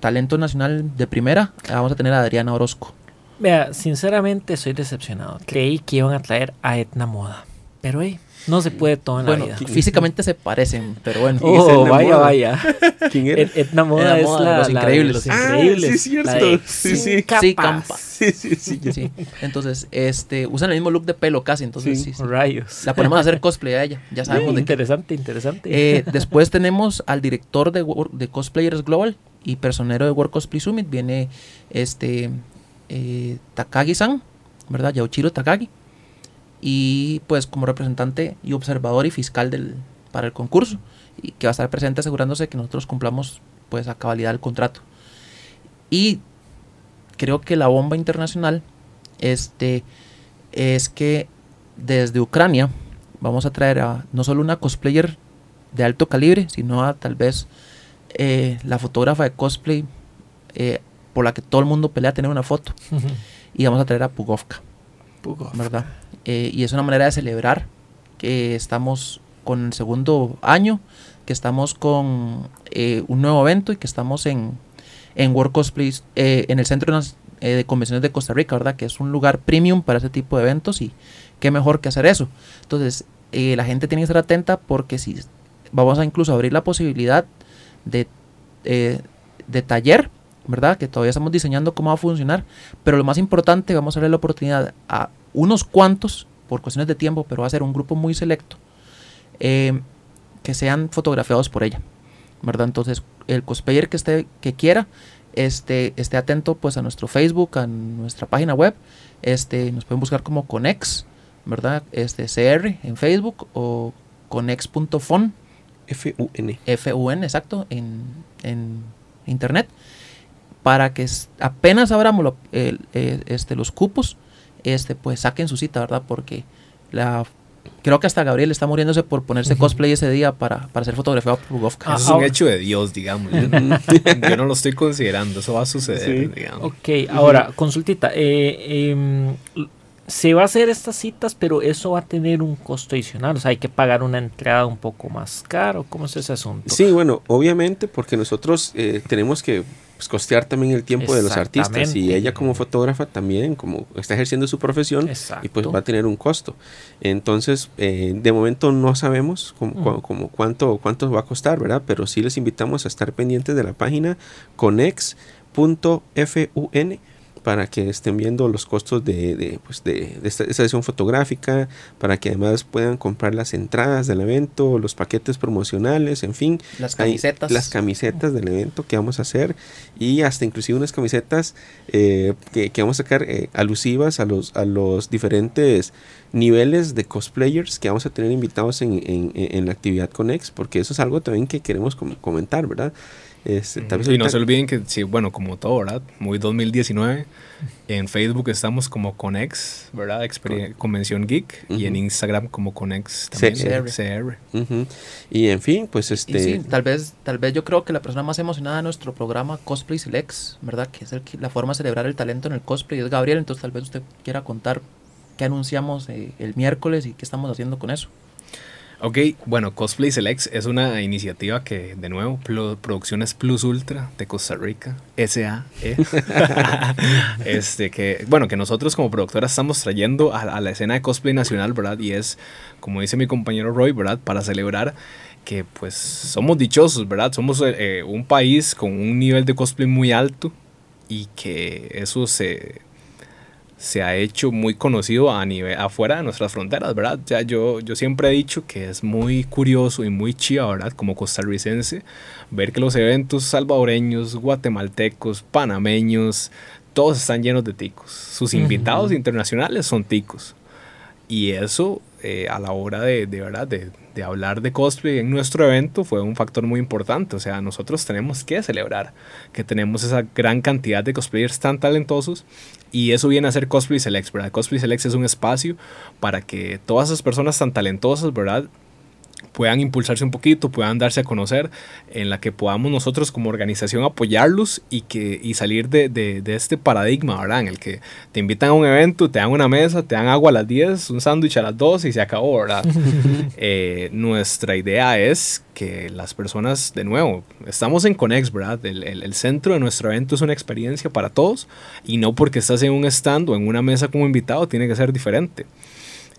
talento nacional de primera, vamos a tener a Adriana Orozco. Vea, sinceramente soy decepcionado. Creí que iban a traer a Etna Moda. Pero hey, no se puede todo en Bueno, la vida. físicamente se parecen, pero bueno. ¿Quién es Oh, vaya, Moda? vaya. *laughs* ¿Quién era? Et- Etna Moda Etna Moda la, Los la de Increíbles. Los Ah, Increíbles. sí, cierto. Sí, sí. Sí. Campa. Sí, sí, sí. entonces, este, usan el mismo look de pelo casi, entonces Sí. sí, sí. Rayos. La ponemos a hacer cosplay a ella, ya sabemos de qué. interesante, interesante. Eh, *laughs* después tenemos al director de, de Cosplayers Global y personero de World Cosplay Summit. Viene este eh, Takagi-san, ¿verdad? Yauchiro Takagi. Y pues como representante y observador y fiscal del, para el concurso. Y que va a estar presente asegurándose que nosotros cumplamos pues a cabalidad el contrato. Y creo que la bomba internacional este, es que desde Ucrania vamos a traer a no solo una cosplayer de alto calibre, sino a tal vez eh, la fotógrafa de cosplay eh, por la que todo el mundo pelea tener una foto. *laughs* Y vamos a traer a Pugovka, ¿verdad? Eh, y es una manera de celebrar que estamos con el segundo año, que estamos con eh, un nuevo evento y que estamos en, en World Cosplay, eh, en el Centro de Convenciones de Costa Rica, ¿verdad? Que es un lugar premium para ese tipo de eventos y qué mejor que hacer eso. Entonces, la gente tiene que estar atenta porque si vamos a incluso abrir la posibilidad de, de taller, ¿verdad? Que todavía estamos diseñando cómo va a funcionar, pero lo más importante, vamos a darle la oportunidad a unos cuantos, por cuestiones de tiempo, pero va a ser un grupo muy selecto, eh, que sean fotografiados por ella, ¿verdad? Entonces, el cosplayer que esté, que quiera, este, esté atento pues a nuestro Facebook, a nuestra página web, este, nos pueden buscar como Conex, ¿verdad? Este, CR en Facebook o conex.fon, F-U-N. FUN, exacto, en, en internet, para que apenas abramos lo- el- eh, este, los cupos, este, pues saquen su cita, ¿verdad? Porque la creo que hasta Gabriel está muriéndose por ponerse cosplay ese día para, para ser fotografiado por Bugovka. Ah, Eso es un hecho de Dios, digamos. Yo, *laughs* yo no lo estoy considerando, eso va a suceder, digamos. Ok, ahora, consultita. eh, em, se va a hacer estas citas, pero eso va a tener un costo adicional. O sea, hay que pagar una entrada un poco más caro. ¿Cómo es ese asunto? Sí, bueno, obviamente porque nosotros eh, tenemos que pues, costear también el tiempo de los artistas y ella como fotógrafa también, como está ejerciendo su profesión y pues va a tener un costo. Entonces, eh, de momento no sabemos cómo, Mm. cua- cómo- cuánto, cuánto va a costar, ¿verdad? Pero sí les invitamos a estar pendientes de la página conex.fun para que estén viendo los costos de, de, pues de, de esta, esta sesión fotográfica, para que además puedan comprar las entradas del evento, los paquetes promocionales, en fin. Las Hay camisetas. Las camisetas del evento que vamos a hacer y hasta inclusive unas camisetas eh, que, que vamos a sacar eh, alusivas a los, a los diferentes niveles de cosplayers que vamos a tener invitados en, en- en la actividad Conex, porque eso es algo también que queremos com- comentar, ¿verdad? Este, tal vez Y no se olviden que, sí, bueno, como todo, ¿verdad? Muy 2019. En Facebook estamos como Conex, ¿verdad? Exper- Convención Geek. Y en. Instagram como Conex también. CR. CR. Y en fin, pues Y este... sí, tal vez, tal vez yo creo que la persona más emocionada de nuestro programa Cosplay Selects, ¿verdad? Que es el la forma de celebrar el talento en el cosplay, es Gabriel. Entonces tal vez usted quiera contar qué anunciamos eh, el miércoles y qué estamos haciendo con eso. Ok, bueno, Cosplay Selects es una iniciativa que, de nuevo, Producciones Plus Ultra de Costa Rica, SAE, *laughs* este, que, bueno, que nosotros como productoras estamos trayendo a, la escena de cosplay nacional, ¿verdad? Y es, como dice mi compañero Roy, ¿verdad? Para celebrar que, pues, somos dichosos, ¿verdad? Somos eh, un país con un nivel de cosplay muy alto y que eso se se ha hecho muy conocido a nivel afuera de nuestras fronteras, ¿verdad? Ya yo, yo siempre he dicho que es muy curioso y muy chiva, ¿verdad? Como costarricense, ver que los eventos salvadoreños, guatemaltecos, panameños, todos están llenos de ticos. Sus invitados internacionales son ticos. Y eso, eh, a la hora de, de verdad, de, de hablar de cosplay en nuestro evento, fue un factor muy importante. O sea, nosotros tenemos que celebrar que tenemos esa gran cantidad de cosplayers tan talentosos. Y eso viene a ser Cosplay Selects, ¿verdad? Cosplay Selects es un espacio para que todas esas personas tan talentosas, ¿verdad? Puedan impulsarse un poquito, puedan darse a conocer, en la que podamos nosotros como organización apoyarlos y, que, y salir de, de- de este paradigma, ¿verdad? En el que te invitan a un evento, te dan una mesa, te dan agua a las 10, un sándwich a las 2 y se acabó, ¿verdad? *laughs* Eh, nuestra idea es que las personas, de nuevo, estamos en Conex, ¿verdad? El, el- el centro de nuestro evento es una experiencia para todos y no porque estás en un stand o en una mesa como invitado tiene que ser diferente.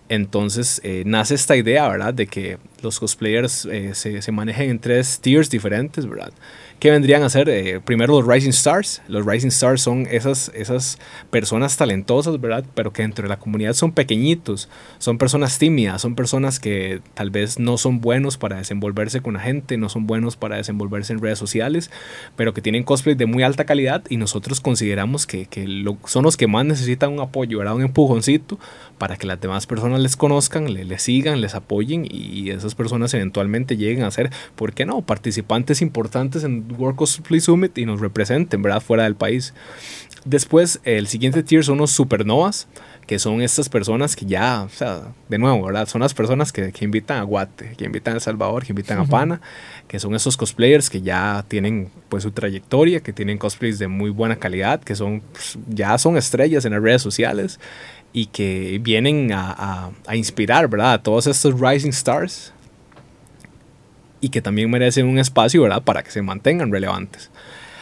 Entonces eh, nace esta idea, ¿verdad? De que los cosplayers eh, se, se manejen en tres tiers diferentes, ¿verdad? ¿Qué vendrían a ser? Eh, primero los Rising Stars. Los Rising Stars son esas, esas personas talentosas, ¿verdad? Pero que dentro de la comunidad son pequeñitos. Son personas tímidas, son personas que tal vez no son buenos para desenvolverse con la gente, no son buenos para desenvolverse en redes sociales, pero que tienen cosplay de muy alta calidad y nosotros consideramos que, que lo- son los que más necesitan un apoyo, ¿verdad? Un empujoncito para que las demás personas les conozcan, le- les sigan, les apoyen y esas personas eventualmente lleguen a ser, ¿por qué no?, participantes importantes en World Cosplay Summit y nos representen, ¿verdad?, fuera del país. Después, el siguiente tier son los supernovas, que son estas personas que ya, o sea, de nuevo, ¿verdad? Son las personas que, que invitan a Guate, que invitan a El Salvador, que invitan a Pana, que son esos cosplayers que ya tienen pues su trayectoria, que tienen cosplays de muy buena calidad, que son pues, ya son estrellas en las redes sociales y que vienen a, a- a inspirar, ¿verdad? A todos estos rising stars y que también merecen un espacio, ¿verdad? Para que se mantengan relevantes.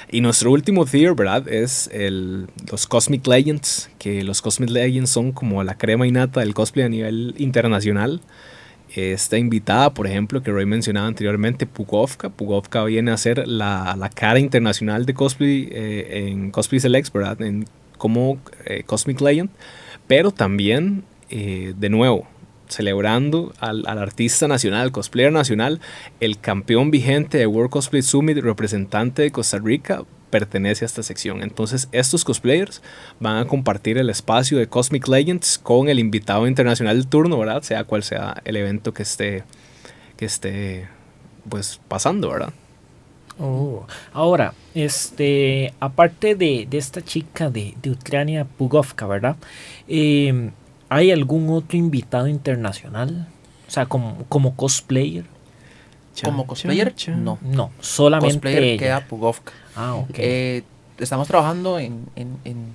Y nuestro último tier, ¿verdad? Es el, los Cosmic Legends, que los Cosmic Legends son como la crema innata del cosplay a nivel internacional. Esta invitada, por ejemplo, que Roy mencionaba anteriormente, Pugovka. Pugovka viene a ser la, la cara internacional de cosplay eh, en Cosplay Selects, ¿verdad? En, como eh, Cosmic Legend. Pero también, eh, de nuevo, celebrando al, al artista nacional, cosplayer nacional, el campeón vigente de World Cosplay Summit, representante de Costa Rica, pertenece a esta sección. Entonces, estos cosplayers van a compartir el espacio de Cosmic Legends con el invitado internacional turno, ¿verdad? Sea cual sea el evento que esté, que esté pues pasando, ¿verdad? Oh, Ahora, este, aparte de, de esta chica de, de Ucrania, Pugovka, ¿verdad? Eh, ¿Hay algún otro invitado internacional? O sea, como, como cosplayer. Como cosplayer, no. No, solamente Cosplayer ella. queda Pugovka. Ah, ok. Eh, estamos trabajando en, en- en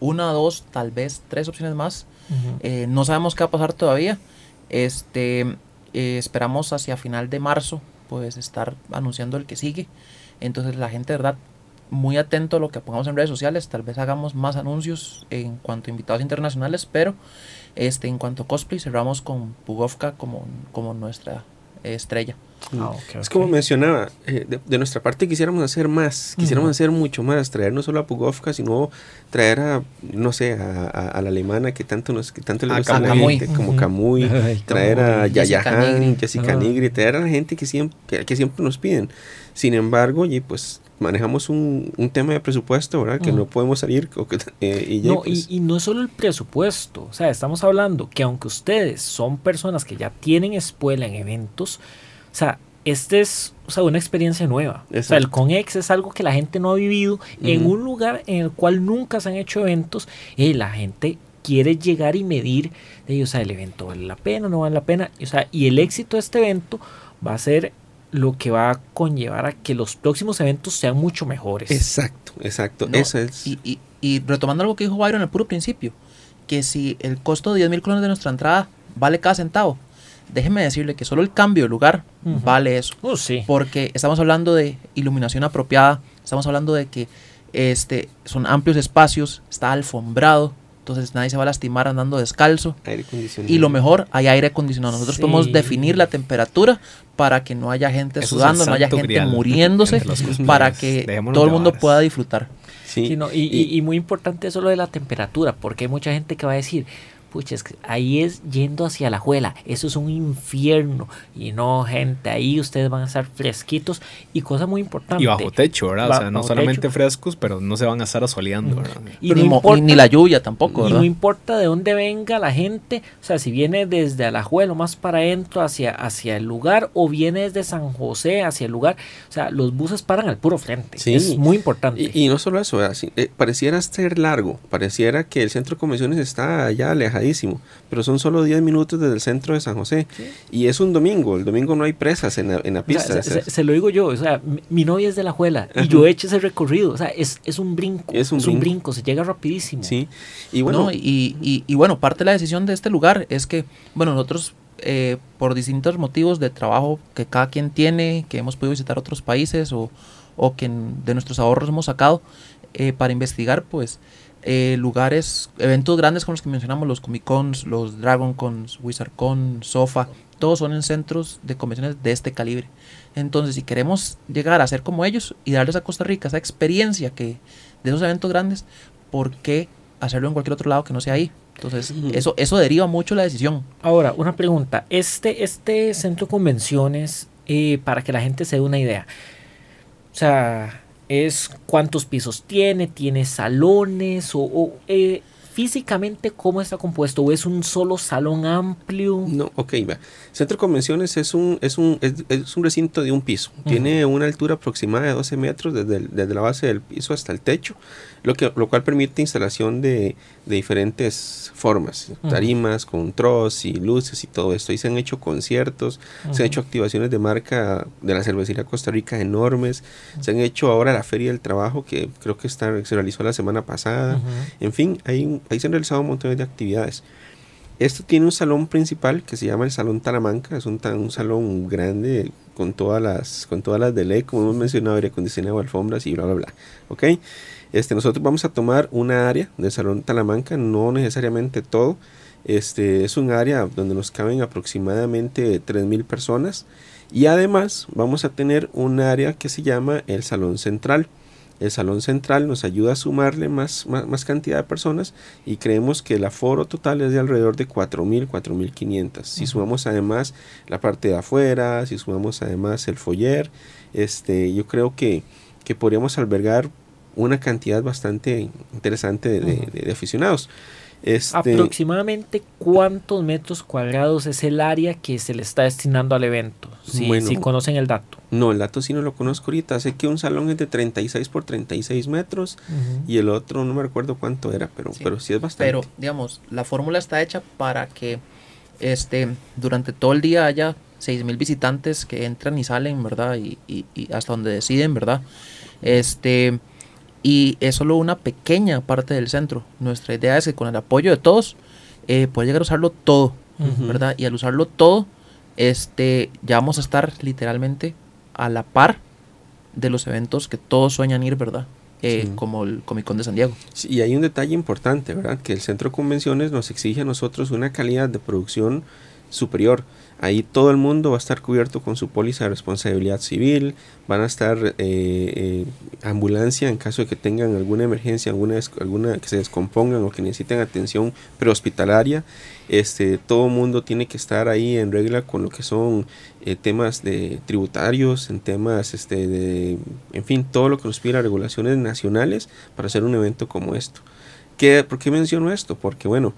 una, dos, tal vez tres opciones más. Eh, no sabemos qué va a pasar todavía. Este, eh, esperamos hacia final de marzo, pues estar anunciando el que sigue. Entonces la gente, de verdad, muy atento a lo que pongamos en redes sociales. Tal vez hagamos más anuncios en cuanto a invitados internacionales, pero este, en cuanto a cosplay, cerramos con Pugovka como, como nuestra estrella. Ah, ok, Es como mencionaba, eh, de, de nuestra parte quisiéramos hacer más, quisiéramos Ujú. hacer mucho más, traer no solo a Pugovka, sino traer a, no sé, a, a- a la alemana que tanto nos que tanto le A gusta a la Kamui. gente, como Ujú. Kamui, Ay, traer a Yayahan. Jessica Ah. Nigri, traer a la gente que siempre, que, que siempre nos piden. Sin embargo, y pues manejamos un, un tema de presupuesto, ¿verdad? Que no podemos salir *laughs* eh, y, No, pues, y, y no es solo el presupuesto, o sea, estamos hablando que aunque ustedes son personas que ya tienen escuela en eventos, o sea, este es o sea, una experiencia nueva. O sea, el. CONEX es algo que la gente no ha vivido en un lugar en el cual nunca se han hecho eventos y la gente quiere llegar y medir de ellos, o sea, el evento vale la pena, no vale la pena, y, o sea, y el éxito de este evento va a ser lo que va a conllevar a que los próximos eventos sean mucho mejores. Exacto, exacto. No, Eso es. Y, y- y retomando algo que dijo Byron al puro principio, que si el costo de 10 mil colones de nuestra entrada vale cada centavo, déjeme decirle que solo el cambio de lugar vale eso. Oh, sí. Porque estamos hablando de iluminación apropiada, estamos hablando de que este, son amplios espacios, está alfombrado, entonces nadie se va a lastimar andando descalzo. aire acondicionado. Y lo mejor, hay aire acondicionado. Nosotros Sí. podemos definir la temperatura para que no haya gente Eso sudando, no haya gente grial *laughs* muriéndose, para que Dejémonos todo el mundo pueda disfrutar. Sí, Sí, no, y, y- y muy importante eso lo de la temperatura, porque hay mucha gente que va a decir, pucha, es que ahí es yendo hacia la juela, eso es un infierno. Y no, gente, ahí ustedes van a estar fresquitos. Y cosa muy importante. Y bajo techo, ¿verdad? Ba- o sea, no solamente techo. frescos, pero no se van a estar asoleando. ¿verdad? Y no importa- ni la lluvia tampoco, Y ¿verdad? no importa de dónde venga la gente, o sea, si viene desde Alajuela o más para adentro hacia, hacia el lugar, o viene desde San José hacia el lugar, o sea, los buses paran al puro frente. Sí. Es muy importante. Y, y no solo eso, eh, pareciera ser largo, pareciera que el centro de convenciones está allá pero son solo 10 minutos desde el centro de San José. Y es un domingo, el domingo no hay presas en la, en la O sea, pista. se, es- se- se lo digo yo, o sea, mi, mi novia es de la Juela y Ajá. yo he hecho ese recorrido, o sea, es, es un brinco, Es un brinco. se llega rapidísimo. sí, y bueno, ¿no? Y, y- y bueno, parte de la decisión de este lugar es que, bueno, nosotros eh, por distintos motivos de trabajo que cada quien tiene, que hemos podido visitar otros países o, o que de nuestros ahorros hemos sacado eh, para investigar, pues, eh, lugares, eventos grandes como los que mencionamos, los Comic Cons, los Dragon Cons, WizardCon, SOFA, todos son en centros de convenciones de este calibre. Entonces, si queremos llegar a ser como ellos y darles a Costa Rica esa experiencia que de esos eventos grandes, ¿por qué hacerlo en cualquier otro lado que no sea ahí? Entonces, eso, eso deriva mucho la decisión. Ahora, una pregunta, este, este centro de convenciones, eh, para que la gente se dé una idea, o sea, es cuántos pisos tiene, tiene salones o, o, eh, físicamente cómo está compuesto, o es un solo salón amplio. no, ok, va. Centro de convenciones es un, es un, es, es un recinto de un piso. Tiene una altura aproximada de 12 metros desde, el- desde la base del piso hasta el techo, lo, que, lo cual permite instalación de, de diferentes formas, tarimas con troz y luces y todo esto. Y se han hecho conciertos, se han hecho activaciones de marca de la cervecería Costa Rica enormes, se han hecho ahora la Feria del Trabajo que creo que está, se realizó la semana pasada. En fin, ahí, ahí se han realizado un montón de actividades. Esto tiene un salón principal que se llama el Salón Talamanca, es un, un salón grande con todas las con todas las de ley, como hemos mencionado, aire acondicionado, alfombras y bla, bla, bla. ¿Ok? Este, nosotros vamos a tomar una área del Salón Talamanca, no necesariamente todo. Este, es un área donde nos caben aproximadamente 3.000 personas. Y además vamos a tener un área que se llama el Salón Central. El Salón Central nos ayuda a sumarle más, más, más cantidad de personas y creemos que el aforo total es de alrededor de 4.000, 4.500. Si sumamos además la parte de afuera, si sumamos además el foyer, este, yo creo que, que podríamos albergar una cantidad bastante interesante de, de- de- de aficionados. Este, Aproximadamente cuántos metros cuadrados es el área que se le está destinando al evento, si, Bueno. si conocen el dato. no, el dato sí no lo conozco ahorita. Sé que un salón es de 36 por 36 metros y el otro no me recuerdo cuánto era, pero Sí. pero sí es bastante. Pero, digamos, la fórmula está hecha para que este, durante todo el día haya 6.000 visitantes que entran y salen, ¿verdad? Y, y- y hasta donde deciden, ¿verdad? Este, Y es solo una pequeña parte del centro. Nuestra idea es que con el apoyo de todos, eh, poder llegar a usarlo todo. ¿verdad? Y al usarlo todo, este, ya vamos a estar literalmente a la par de los eventos que todos sueñan ir, ¿verdad? Eh, Sí. Como el Comic Con de San Diego. Sí, Y hay un detalle importante, ¿verdad? Que el centro de convenciones nos exige a nosotros una calidad de producción superior. Ahí todo el mundo va a estar cubierto con su póliza de responsabilidad civil, van a estar eh, eh, ambulancia en caso de que tengan alguna emergencia, alguna, alguna que se descompongan o que necesiten atención prehospitalaria. Este, todo el mundo tiene que estar ahí en regla con lo que son eh, temas de tributarios, en temas este, de, en fin, todo lo que nos pide las regulaciones nacionales para hacer un evento como esto. ¿Qué, ¿Por qué menciono esto? Porque bueno,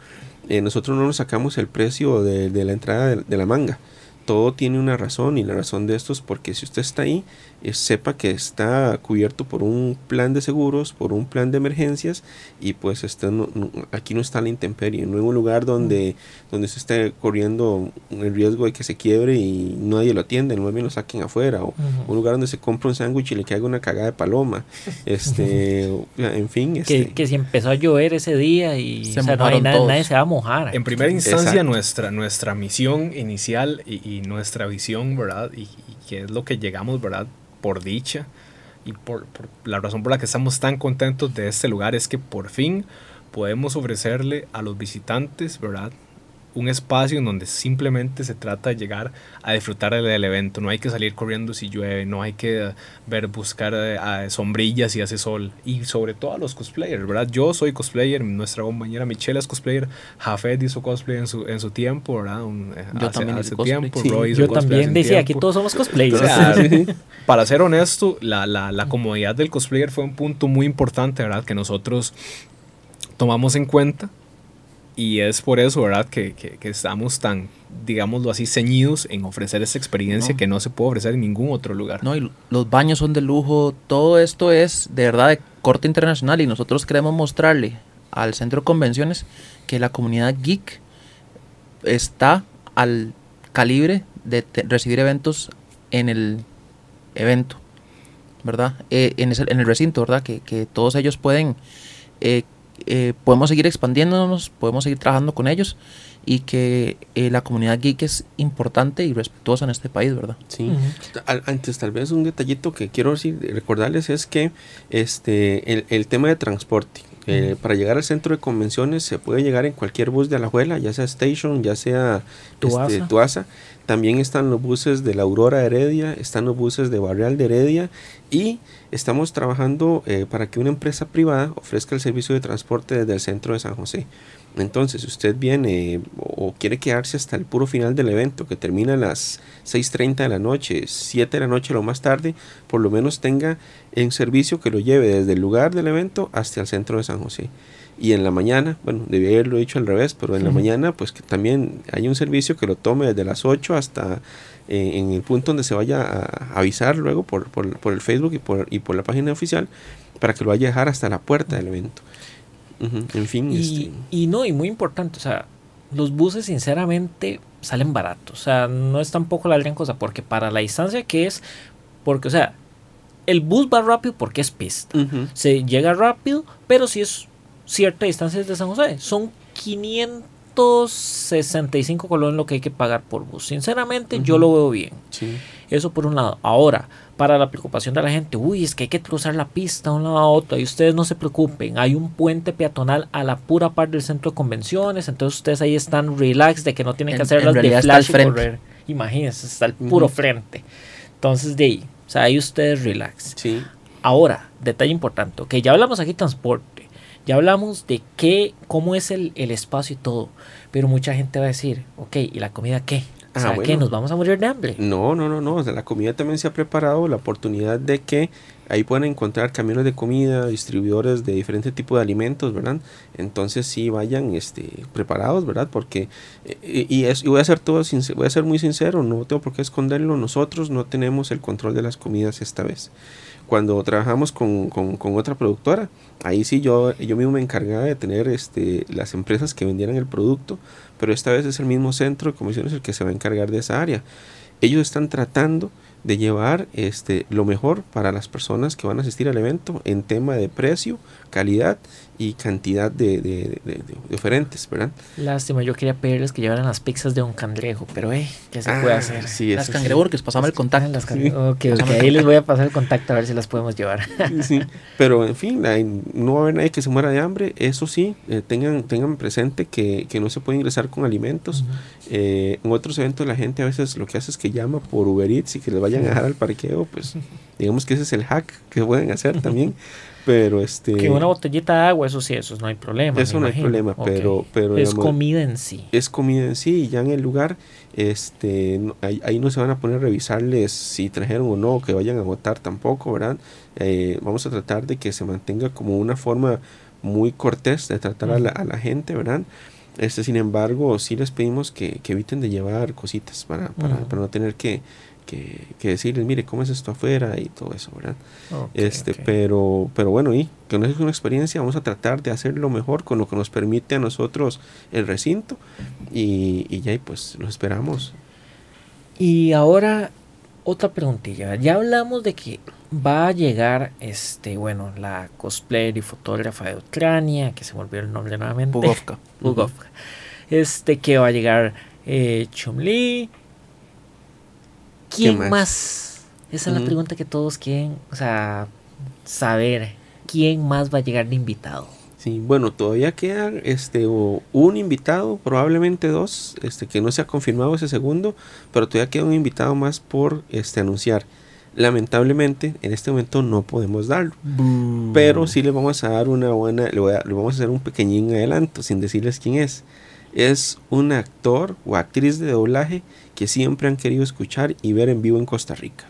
eh, nosotros no nos sacamos el precio de, la entrada de, de la manga. Todo tiene una razón y la razón de esto es porque si usted está ahí, eh, sepa que está cubierto por un plan de seguros, por un plan de emergencias y pues está, no- no- aquí no está la intemperie, no en un lugar donde, donde se esté corriendo el riesgo de que se quiebre y nadie lo atiende, más bien lo saquen afuera o Ujú. un lugar donde se compra un sándwich y le caiga una cagada de paloma. *laughs* Este, en fin, Que, este, que si empezó a llover ese día y Se o sea, no hay nada- nadie se va a mojar. En primera instancia, Exacto. nuestra, nuestra misión inicial y, y nuestra visión, ¿verdad? Y, y que es lo que llegamos, ¿verdad? Por dicha y por, la razón por la que estamos tan contentos de este lugar es que por fin podemos ofrecerle a los visitantes, ¿verdad? Un espacio en donde simplemente se trata de llegar a disfrutar del, evento. No hay que salir corriendo si llueve, no hay que eh, ver, buscar eh, a sombrillas si hace sol. Y sobre todo a los cosplayers, ¿verdad? Yo soy cosplayer, nuestra compañera Michelle es cosplayer, Jafet hizo cosplay en su, en su tiempo, ¿verdad? Un, eh, Yo hace, también hice hace cosplay. tiempo. Sí, Roy hizo Yo cosplay también decía, aquí todos somos cosplayers. O sea, *laughs* para ser honesto, la, la, la comodidad del cosplayer fue un punto muy importante, ¿verdad? Que nosotros tomamos en cuenta. Y es por eso, ¿verdad? Que, que, que estamos tan, digámoslo así, ceñidos en ofrecer esa experiencia No. que no se puede ofrecer en ningún otro lugar. No, y los baños son de lujo, todo esto es de verdad de corte internacional y nosotros queremos mostrarle al centro de convenciones que la comunidad geek está al calibre de recibir eventos en el evento, ¿verdad? Eh, en, ese- en el recinto, ¿verdad? Que, que todos ellos pueden, eh, eh, podemos seguir expandiéndonos, podemos seguir trabajando con ellos y que eh, la comunidad geek es importante y respetuosa en este país, ¿verdad? Sí. Al- Antes, tal vez un detallito que quiero decir, recordarles es que este el, el tema de transporte. eh, Para llegar al centro de convenciones se puede llegar en cualquier bus de Alajuela, ya sea Station, ya sea Tuaza. este, Tuaza. También están los buses de la Aurora Heredia, están los buses de Barrial de Heredia y estamos trabajando eh, para que una empresa privada ofrezca el servicio de transporte desde el centro de San José. Entonces, si usted viene o quiere quedarse hasta el puro final del evento, que termina a las 6.30 de la noche, 7 de la noche lo más tarde, por lo menos tenga en servicio que lo lleve desde el lugar del evento hasta el centro de San José. Y en la mañana, bueno, debía haberlo dicho al revés, pero en la mañana, pues que también hay un servicio que lo tome desde las 8 hasta eh, en el punto donde se vaya a avisar luego por, por, por el Facebook y por, y por la página oficial, para que lo vaya a dejar hasta la puerta del evento. En fin, Y, este, y no, y muy importante, o sea, los buses sinceramente salen baratos, o sea, no es tampoco la gran cosa, porque para la distancia que es, porque, o sea, el bus va rápido porque es pista, se llega rápido, pero si es cierta distancia desde San José, son 565 colones lo que hay que pagar por bus, sinceramente yo lo veo bien. Sí. Eso por un lado. Ahora, para la preocupación de la gente, uy, es que hay que cruzar la pista de un lado a otro. Y ustedes no se preocupen, hay un puente peatonal a la pura par del centro de convenciones. Entonces ustedes ahí están relax de que no tienen En- que hacer las de realidad está al flash y correr. Imagínense, está el puro frente. Entonces de ahí, o sea, ahí ustedes relax. Sí. Ahora, detalle importante, que ya hablamos aquí de transporte, ya hablamos de qué, cómo es el, el espacio y todo, pero mucha gente va a decir, ok, ¿y la comida qué? O Ah, sea, ¿qué? bueno. ¿Nos vamos a morir de hambre? No, no, no, no. O sea, la comida también se ha preparado la oportunidad de que ahí puedan encontrar camiones de comida, distribuidores de diferentes tipos de alimentos, ¿verdad? Entonces sí vayan este, preparados, ¿verdad? Porque, eh, y, es- y voy a ser todo voy a ser muy sincero, no tengo por qué esconderlo, nosotros no tenemos el control de las comidas esta vez. Cuando trabajamos con, con- otra productora, ahí sí yo, yo mismo me encargaba de tener este, las empresas que vendieran el producto, pero esta vez es el mismo centro de comisiones el que se va a encargar de esa área. Ellos están tratando de llevar este, lo mejor para las personas que van a asistir al evento en tema de precio, calidad y cantidad de, de, de- de- de oferentes, ¿verdad? Lástima, yo quería pedirles que llevaran las pizzas de un cangrejo, pero eh, ¿qué se puede Ah, hacer? Sí, Las eso sí. cangreburgers, pasame el contacto. las can- Ok, ok, ahí les voy a pasar el contacto a ver si las podemos llevar. Sí, pero en fin, hay- no va a haber nadie que se muera de hambre. Eso sí, eh, tengan, tengan presente que, que no se puede ingresar con alimentos. Eh, en otros eventos la gente a veces lo que hace es que llama por Uber Eats y que les vayan a *laughs* dejar al parqueo. Pues digamos que ese es el hack que pueden hacer también. *laughs* Pero este... Que una botellita de agua, eso sí, eso no hay problema. Eso no hay problema, pero- pero, es digamos, comida en sí. es comida en sí y ya en el lugar este no- ahí, ahí no se van a poner a revisarles si trajeron o no que vayan a votar tampoco verdad Eh, vamos a tratar de que se mantenga como una forma muy cortés de tratar a la, a la gente verdad este sin embargo sí les pedimos que, que eviten de llevar cositas para, para, para no tener que, que, que decirles mire cómo es esto afuera y todo eso verdad Ok, este ok. pero pero bueno y que no es una experiencia vamos a tratar de hacerlo mejor con lo que nos permite a nosotros el recinto y, y ya y pues los esperamos Y ahora, otra preguntilla. Ya hablamos de que va a llegar, este, bueno, la cosplayer y fotógrafa de Ucrania, que se me olvidó el nombre nuevamente. Pugovka. Pugovka. *laughs* Este, que va a llegar eh, Chun-Li. ¿Quién más? más? Esa es la pregunta que todos quieren, o sea, saber. ¿Quién más va a llegar de invitado? sí bueno todavía queda este o un invitado probablemente dos este que no se ha confirmado ese segundo pero todavía queda un invitado más por este anunciar lamentablemente en este momento no podemos darlo pero sí le vamos a dar una buena, le, voy a- le vamos a hacer un pequeñín adelanto sin decirles quién es. Es un actor o actriz de doblaje que siempre han querido escuchar y ver en vivo en Costa Rica.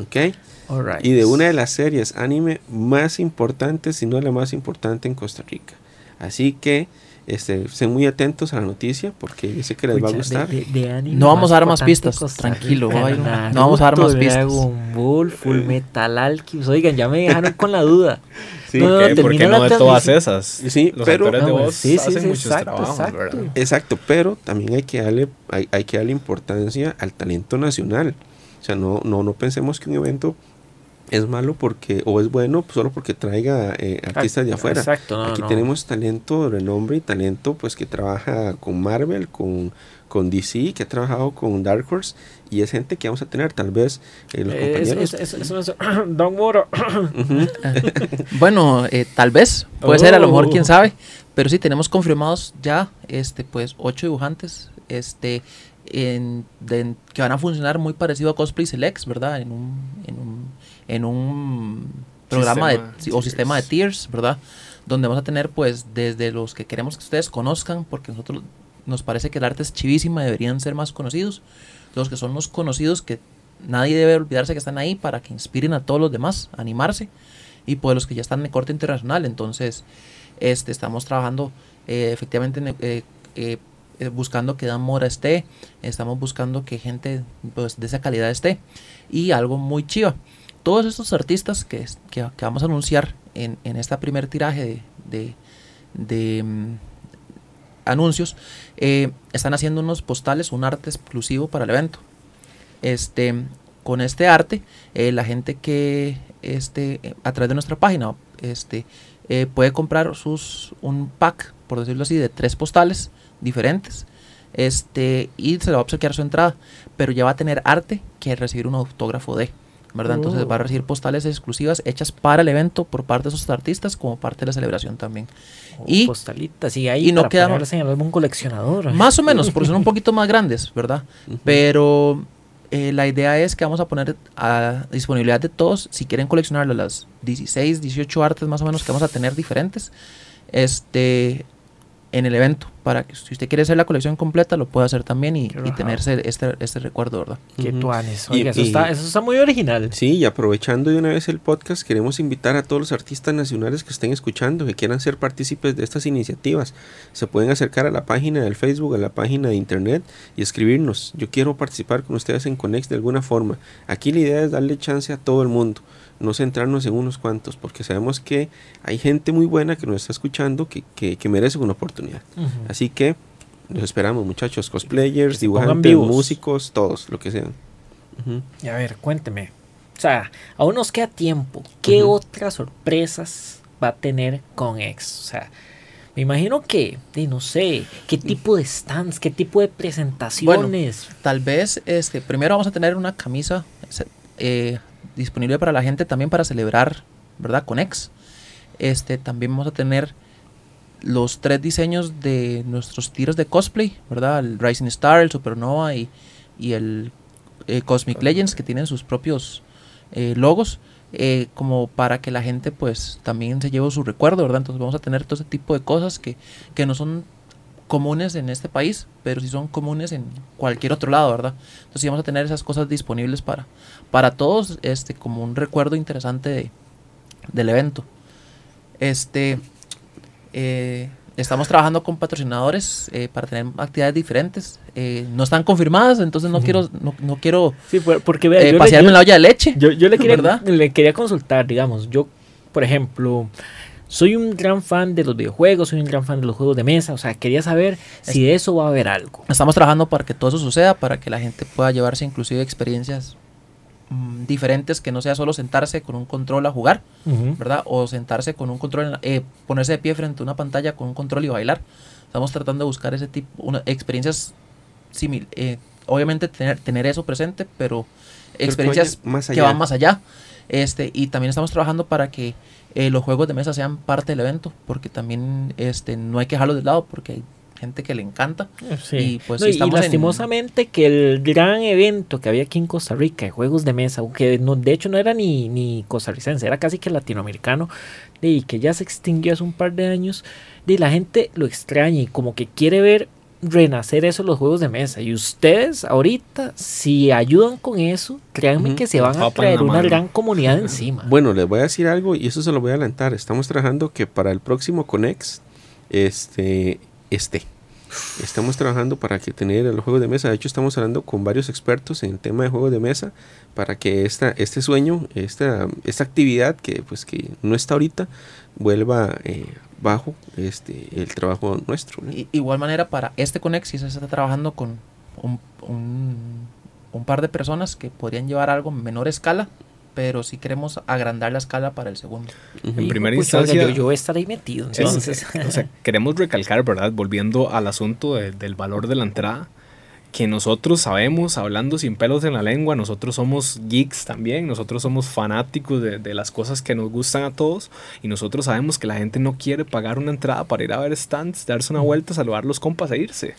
¿Ok? Alright. Y de una de las series anime más importantes, si no la más importante en Costa Rica. Así que este, estén muy atentos a la noticia porque yo sé que les va a gustar. de- de- de anime No vamos a dar más pistas, tranquilo, Rica, va a ir- no Naruto, vamos a dar más pistas. Dragon Ball, Full Metal Alchemist. Oigan, ya me dejaron con la duda. *laughs* Sí, No, no, ¿Por qué? ¿Por qué termina no de todas esas? Sí, Los pero- actores de No, voz sí, sí, hacen sí, muchos exacto, trabajos, exacto. ¿verdad? Exacto, pero también hay que darle, hay, hay que darle importancia al talento nacional. O sea, no, no, no pensemos que un evento es malo porque, o es bueno solo porque traiga eh, artistas de afuera. Exacto, no, Aquí no. tenemos talento de renombre y talento pues que trabaja con Marvel, con, con DC, que ha trabajado con Dark Horse y es gente que vamos a tener tal vez eh, los Eh, compañeros. es- es- es- es- *coughs* Don Moro. *coughs* Bueno, eh, tal vez, puede ser, a lo mejor, Oh. quién sabe. Pero sí, tenemos confirmados ya, este, pues, ocho dibujantes, este, en, de- que van a funcionar muy parecido a Cosplay Selects, ¿verdad? En un, en un, en un programa Sistema de, o sistema de tiers, ¿verdad? Donde vamos a tener, pues, desde los que queremos que ustedes conozcan, porque nosotros nos parece que el arte es chivísima, deberían ser más conocidos. Los que son los conocidos, que nadie debe olvidarse que están ahí para que inspiren a todos los demás animarse y pues los que ya están en corte internacional. Entonces, este, estamos trabajando eh, efectivamente en, eh, eh, buscando que Dan Mora esté, estamos buscando que gente pues, de esa calidad esté y algo muy chiva. Todos estos artistas que, que, vamos a anunciar en, en esta primer tiraje de, de, de, mm, anuncios eh, están haciendo unos postales, un arte exclusivo para el evento. Este, con este arte, eh, la gente que este, a través de nuestra página este, eh, puede comprar sus, un pack, por decirlo así, de tres postales diferentes. Este, y se le va a obsequiar su entrada, pero ya va a tener arte que recibir un autógrafo de, ¿verdad? Entonces Oh. va a recibir postales exclusivas hechas para el evento por parte de esos artistas como parte de la celebración también. Y- y postalitas y ahí y no para queda- ponerlas en el álbum coleccionador. Más o menos, porque son un *laughs* poquito más grandes, ¿verdad? Pero eh, la idea es que vamos a poner a disponibilidad de todos, si quieren coleccionarlo, las 16, 18 artes más o menos que vamos a tener diferentes, este en el evento, para que si usted quiere hacer la colección completa, lo puede hacer también y, tenerse este, este recuerdo, ¿verdad? Qué tuanes. Y- Oiga, eso, y- está, eso está muy original. Sí, y aprovechando de una vez el podcast, queremos invitar a todos los artistas nacionales que estén escuchando, que quieran ser partícipes de estas iniciativas. Se pueden acercar a la página del Facebook, a la página de internet y escribirnos. Yo quiero participar con ustedes en Conex de alguna forma. Aquí la idea es darle chance a todo el mundo, no centrarnos en unos cuantos, porque sabemos que hay gente muy buena que nos está escuchando que, que, que merece una oportunidad. Así que los esperamos, muchachos, cosplayers, dibujantes, músicos, todos, lo que sean. Y a ver, cuénteme. O sea, aún nos queda tiempo. ¿Qué otras sorpresas va a tener con X? O sea, me imagino que, no sé, qué tipo de stands, qué tipo de presentaciones. Tal vez, este, primero vamos a tener una camisa eh, disponible para la gente también para celebrar, ¿verdad? Con X. Este, también vamos a tener los tres diseños de nuestros tiros de cosplay, ¿verdad? El Rising Star, el Supernova y, y el eh, Cosmic Legends que tienen sus propios eh, logos. eh, como para que la gente pues también se lleve su recuerdo, ¿verdad? Entonces vamos a tener todo ese tipo de cosas que, que no son comunes en este país, pero sí son comunes en cualquier otro lado, ¿verdad? Entonces vamos a tener esas cosas disponibles para, para todos, este, como un recuerdo interesante de- del evento. Este, eh, estamos trabajando con patrocinadores eh, para tener actividades diferentes. Eh, no están confirmadas, entonces no quiero, no, no quiero Sí, porque vea, yo, le, pasearme en la olla de leche. yo- yo le quería, ¿verdad? le quería consultar, digamos, yo, por ejemplo, soy un gran fan de los videojuegos, soy un gran fan de los juegos de mesa, o sea, quería saber si de eso va a haber algo. Estamos trabajando para que todo eso suceda, para que la gente pueda llevarse inclusive experiencias mm, diferentes, que no sea solo sentarse con un control a jugar. ¿verdad? O sentarse con un control, en la- eh, ponerse de pie frente a una pantalla con un control y bailar. Estamos tratando de buscar ese tipo, una, experiencias similares. obviamente tener, tener eso presente, pero experiencias más que van más allá. Este, y también estamos trabajando para que eh, los juegos de mesa sean parte del evento, porque también este, no hay que dejarlos de lado, porque hay gente que le encanta. Sí. Y, pues, No, sí y estamos en- lastimosamente que el gran evento que había aquí en Costa Rica de juegos de mesa, aunque no, de hecho no era ni, ni costarricense, era casi que latinoamericano, y que ya se extinguió hace un par de años, y la gente lo extraña y como que quiere ver renacer eso en los juegos de mesa. Y ustedes ahorita, si ayudan con eso, créanme que se van a traer una mano. gran comunidad *laughs* encima. Bueno, les voy a decir algo y eso se lo voy a adelantar. Estamos trabajando que para el próximo Conex este esté. Estamos trabajando para que tener los juegos de mesa. De hecho, estamos hablando con varios expertos en tema de juegos de mesa para que esta, este sueño, esta, esta actividad que pues que no está ahorita, vuelva eh, bajo este el trabajo nuestro. I- igual manera, para este Conex sí se está trabajando con un, un, par de personas que podrían llevar algo en menor escala, pero sí queremos agrandar la escala para el segundo. En primera oiga, instancia, yo, yo voy a estar ahí metido. Es- Entonces, o sea, queremos recalcar, ¿verdad? Volviendo al asunto de- del valor de la entrada, que nosotros sabemos, hablando sin pelos en la lengua, nosotros somos geeks también, nosotros somos fanáticos de, de las cosas que nos gustan a todos y nosotros sabemos que la gente no quiere pagar una entrada para ir a ver stands, darse una vuelta, saludar a los compas e irse.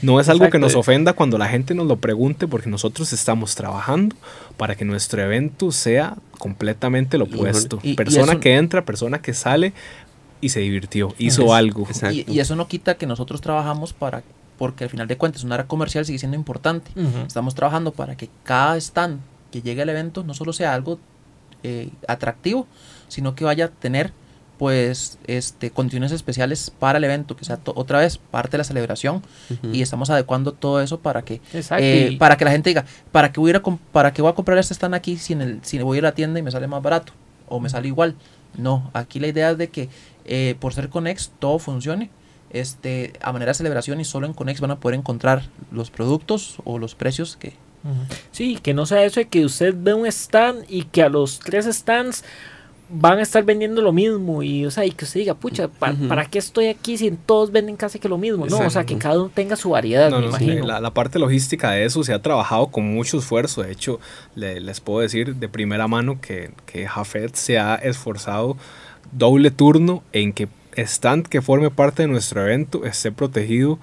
No es algo que nos ofenda cuando la gente nos lo pregunte porque nosotros estamos trabajando para que nuestro evento sea completamente lo opuesto. y- y persona eso- que entra, persona que sale y se divirtió, hizo Es- algo. Y eso no quita que nosotros trabajamos para, porque al final de cuentas una área comercial sigue siendo importante. Estamos trabajando para que cada stand que llegue al evento no solo sea algo eh, atractivo, sino que vaya a tener pues este condiciones especiales para el evento, que sea otra vez parte de la celebración y estamos adecuando todo eso para que eh, para que la gente diga, ¿para qué voy a, ir a com- para qué voy a comprar este stand aquí si, en el, si voy a ir a la tienda y me sale más barato o me sale igual? No, aquí la idea es de que eh, por ser Conex todo funcione este, a manera de celebración y solo en Conex van a poder encontrar los productos o los precios que... Sí, que no sea eso de que usted ve un stand y que a los tres stands van a estar vendiendo lo mismo y o sea y que usted diga pucha ¿pa- Ujú. para qué estoy aquí si todos venden casi que lo mismo no o sea que cada uno tenga su variedad No, me no, sí, imagino la, la parte logística de eso se ha trabajado con mucho esfuerzo. De hecho, le- les puedo decir de primera mano que, que Jafet se ha esforzado doble turno en que stand que forme parte de nuestro evento esté protegido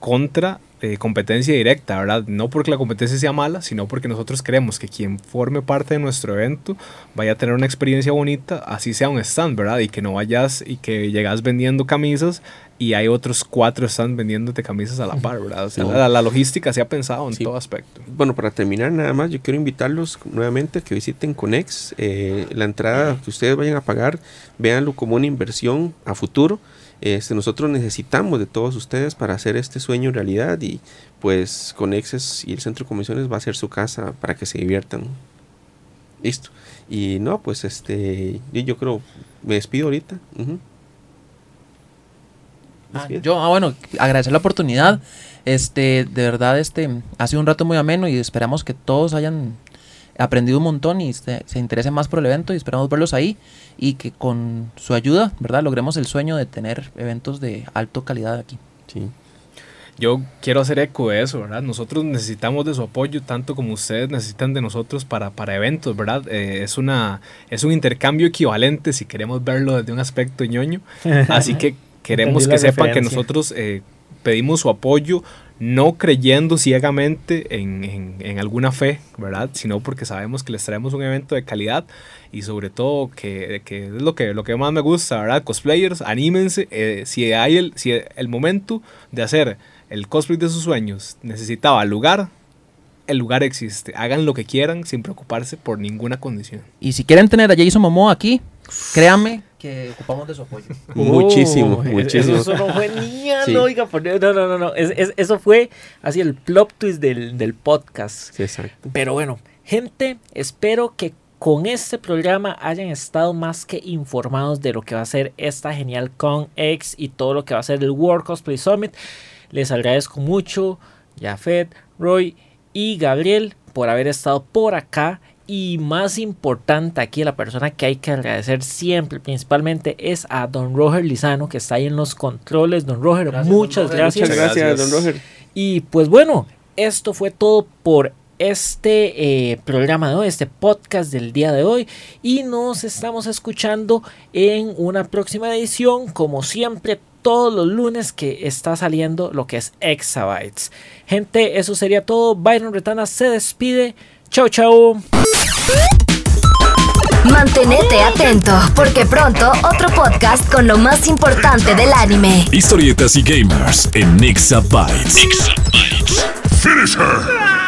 contra eh, competencia directa, ¿verdad? No porque la competencia sea mala, sino porque nosotros queremos que quien forme parte de nuestro evento vaya a tener una experiencia bonita, así sea un stand, ¿verdad? Y que no vayas y que llegas vendiendo camisas y hay otros cuatro stands vendiéndote camisas a la par, ¿verdad? O sea, No. la, la logística se ha pensado en Sí. todo aspecto. Bueno, para terminar nada más, yo quiero invitarlos nuevamente a que visiten Conex. Eh, la entrada que ustedes vayan a pagar, véanlo como una inversión a futuro. Este, nosotros necesitamos de todos ustedes para hacer este sueño realidad y pues Conexes y el Centro de Comisiones va a ser su casa para que se diviertan. Listo. Y no, pues este, yo, yo creo, me despido ahorita. Ujú. Ah, yo, ah, bueno, agradecer la oportunidad. Este, de verdad, este, ha sido un rato muy ameno y esperamos que todos hayan aprendido un montón y se, se interesen más por el evento y esperamos verlos ahí y que con su ayuda, ¿verdad? Logremos el sueño de tener eventos de alta calidad aquí. Sí. Yo quiero hacer eco de eso, ¿verdad? Nosotros necesitamos de su apoyo tanto como ustedes necesitan de nosotros para, para eventos, ¿verdad? Eh, es, una, es un intercambio equivalente si queremos verlo desde un aspecto ñoño. *laughs* Así que queremos que sepan que nosotros eh, pedimos su apoyo no creyendo ciegamente en, en- en alguna fe, ¿verdad? Sino porque sabemos que les traemos un evento de calidad y sobre todo que, que es lo que, lo que más me gusta, ¿verdad? Cosplayers, anímense, eh, si hay el, si el momento de hacer el cosplay de sus sueños necesitaba lugar, el lugar existe. Hagan lo que quieran sin preocuparse por ninguna condición. Y si quieren tener a Jason Momoa aquí, créanme que ocupamos de su apoyo. *laughs* Muchísimo, Oh, muchísimo. Eso no fue genial, Sí. oiga, por Dios, no, no, no, no. Es- es- eso fue así el plot twist del, del podcast. Sí, exacto. Pero bueno, gente, espero que con este programa hayan estado más que informados de lo que va a ser esta genial Con X y todo lo que va a ser el World Cosplay Summit. Les agradezco mucho, Jafet, Roy y Gabriel, por haber estado por acá. Y más importante aquí, la persona que hay que agradecer siempre, principalmente, es a Don Roger Lizano, que está ahí en los controles. Don Roger, Gracias, don muchas Roger. gracias. Muchas gracias, Gracias. don Roger. Y pues bueno, esto fue todo por este eh, programa de hoy, este podcast del día de hoy. Y nos estamos escuchando en una próxima edición, como siempre, todos los lunes que está saliendo lo que es Exabytes. Gente, eso sería todo. Byron Retana se despide. Chau, chau. Mantenete atento, porque pronto otro podcast con lo más importante del anime. Historietas y gamers en Nixabytes. Finish her!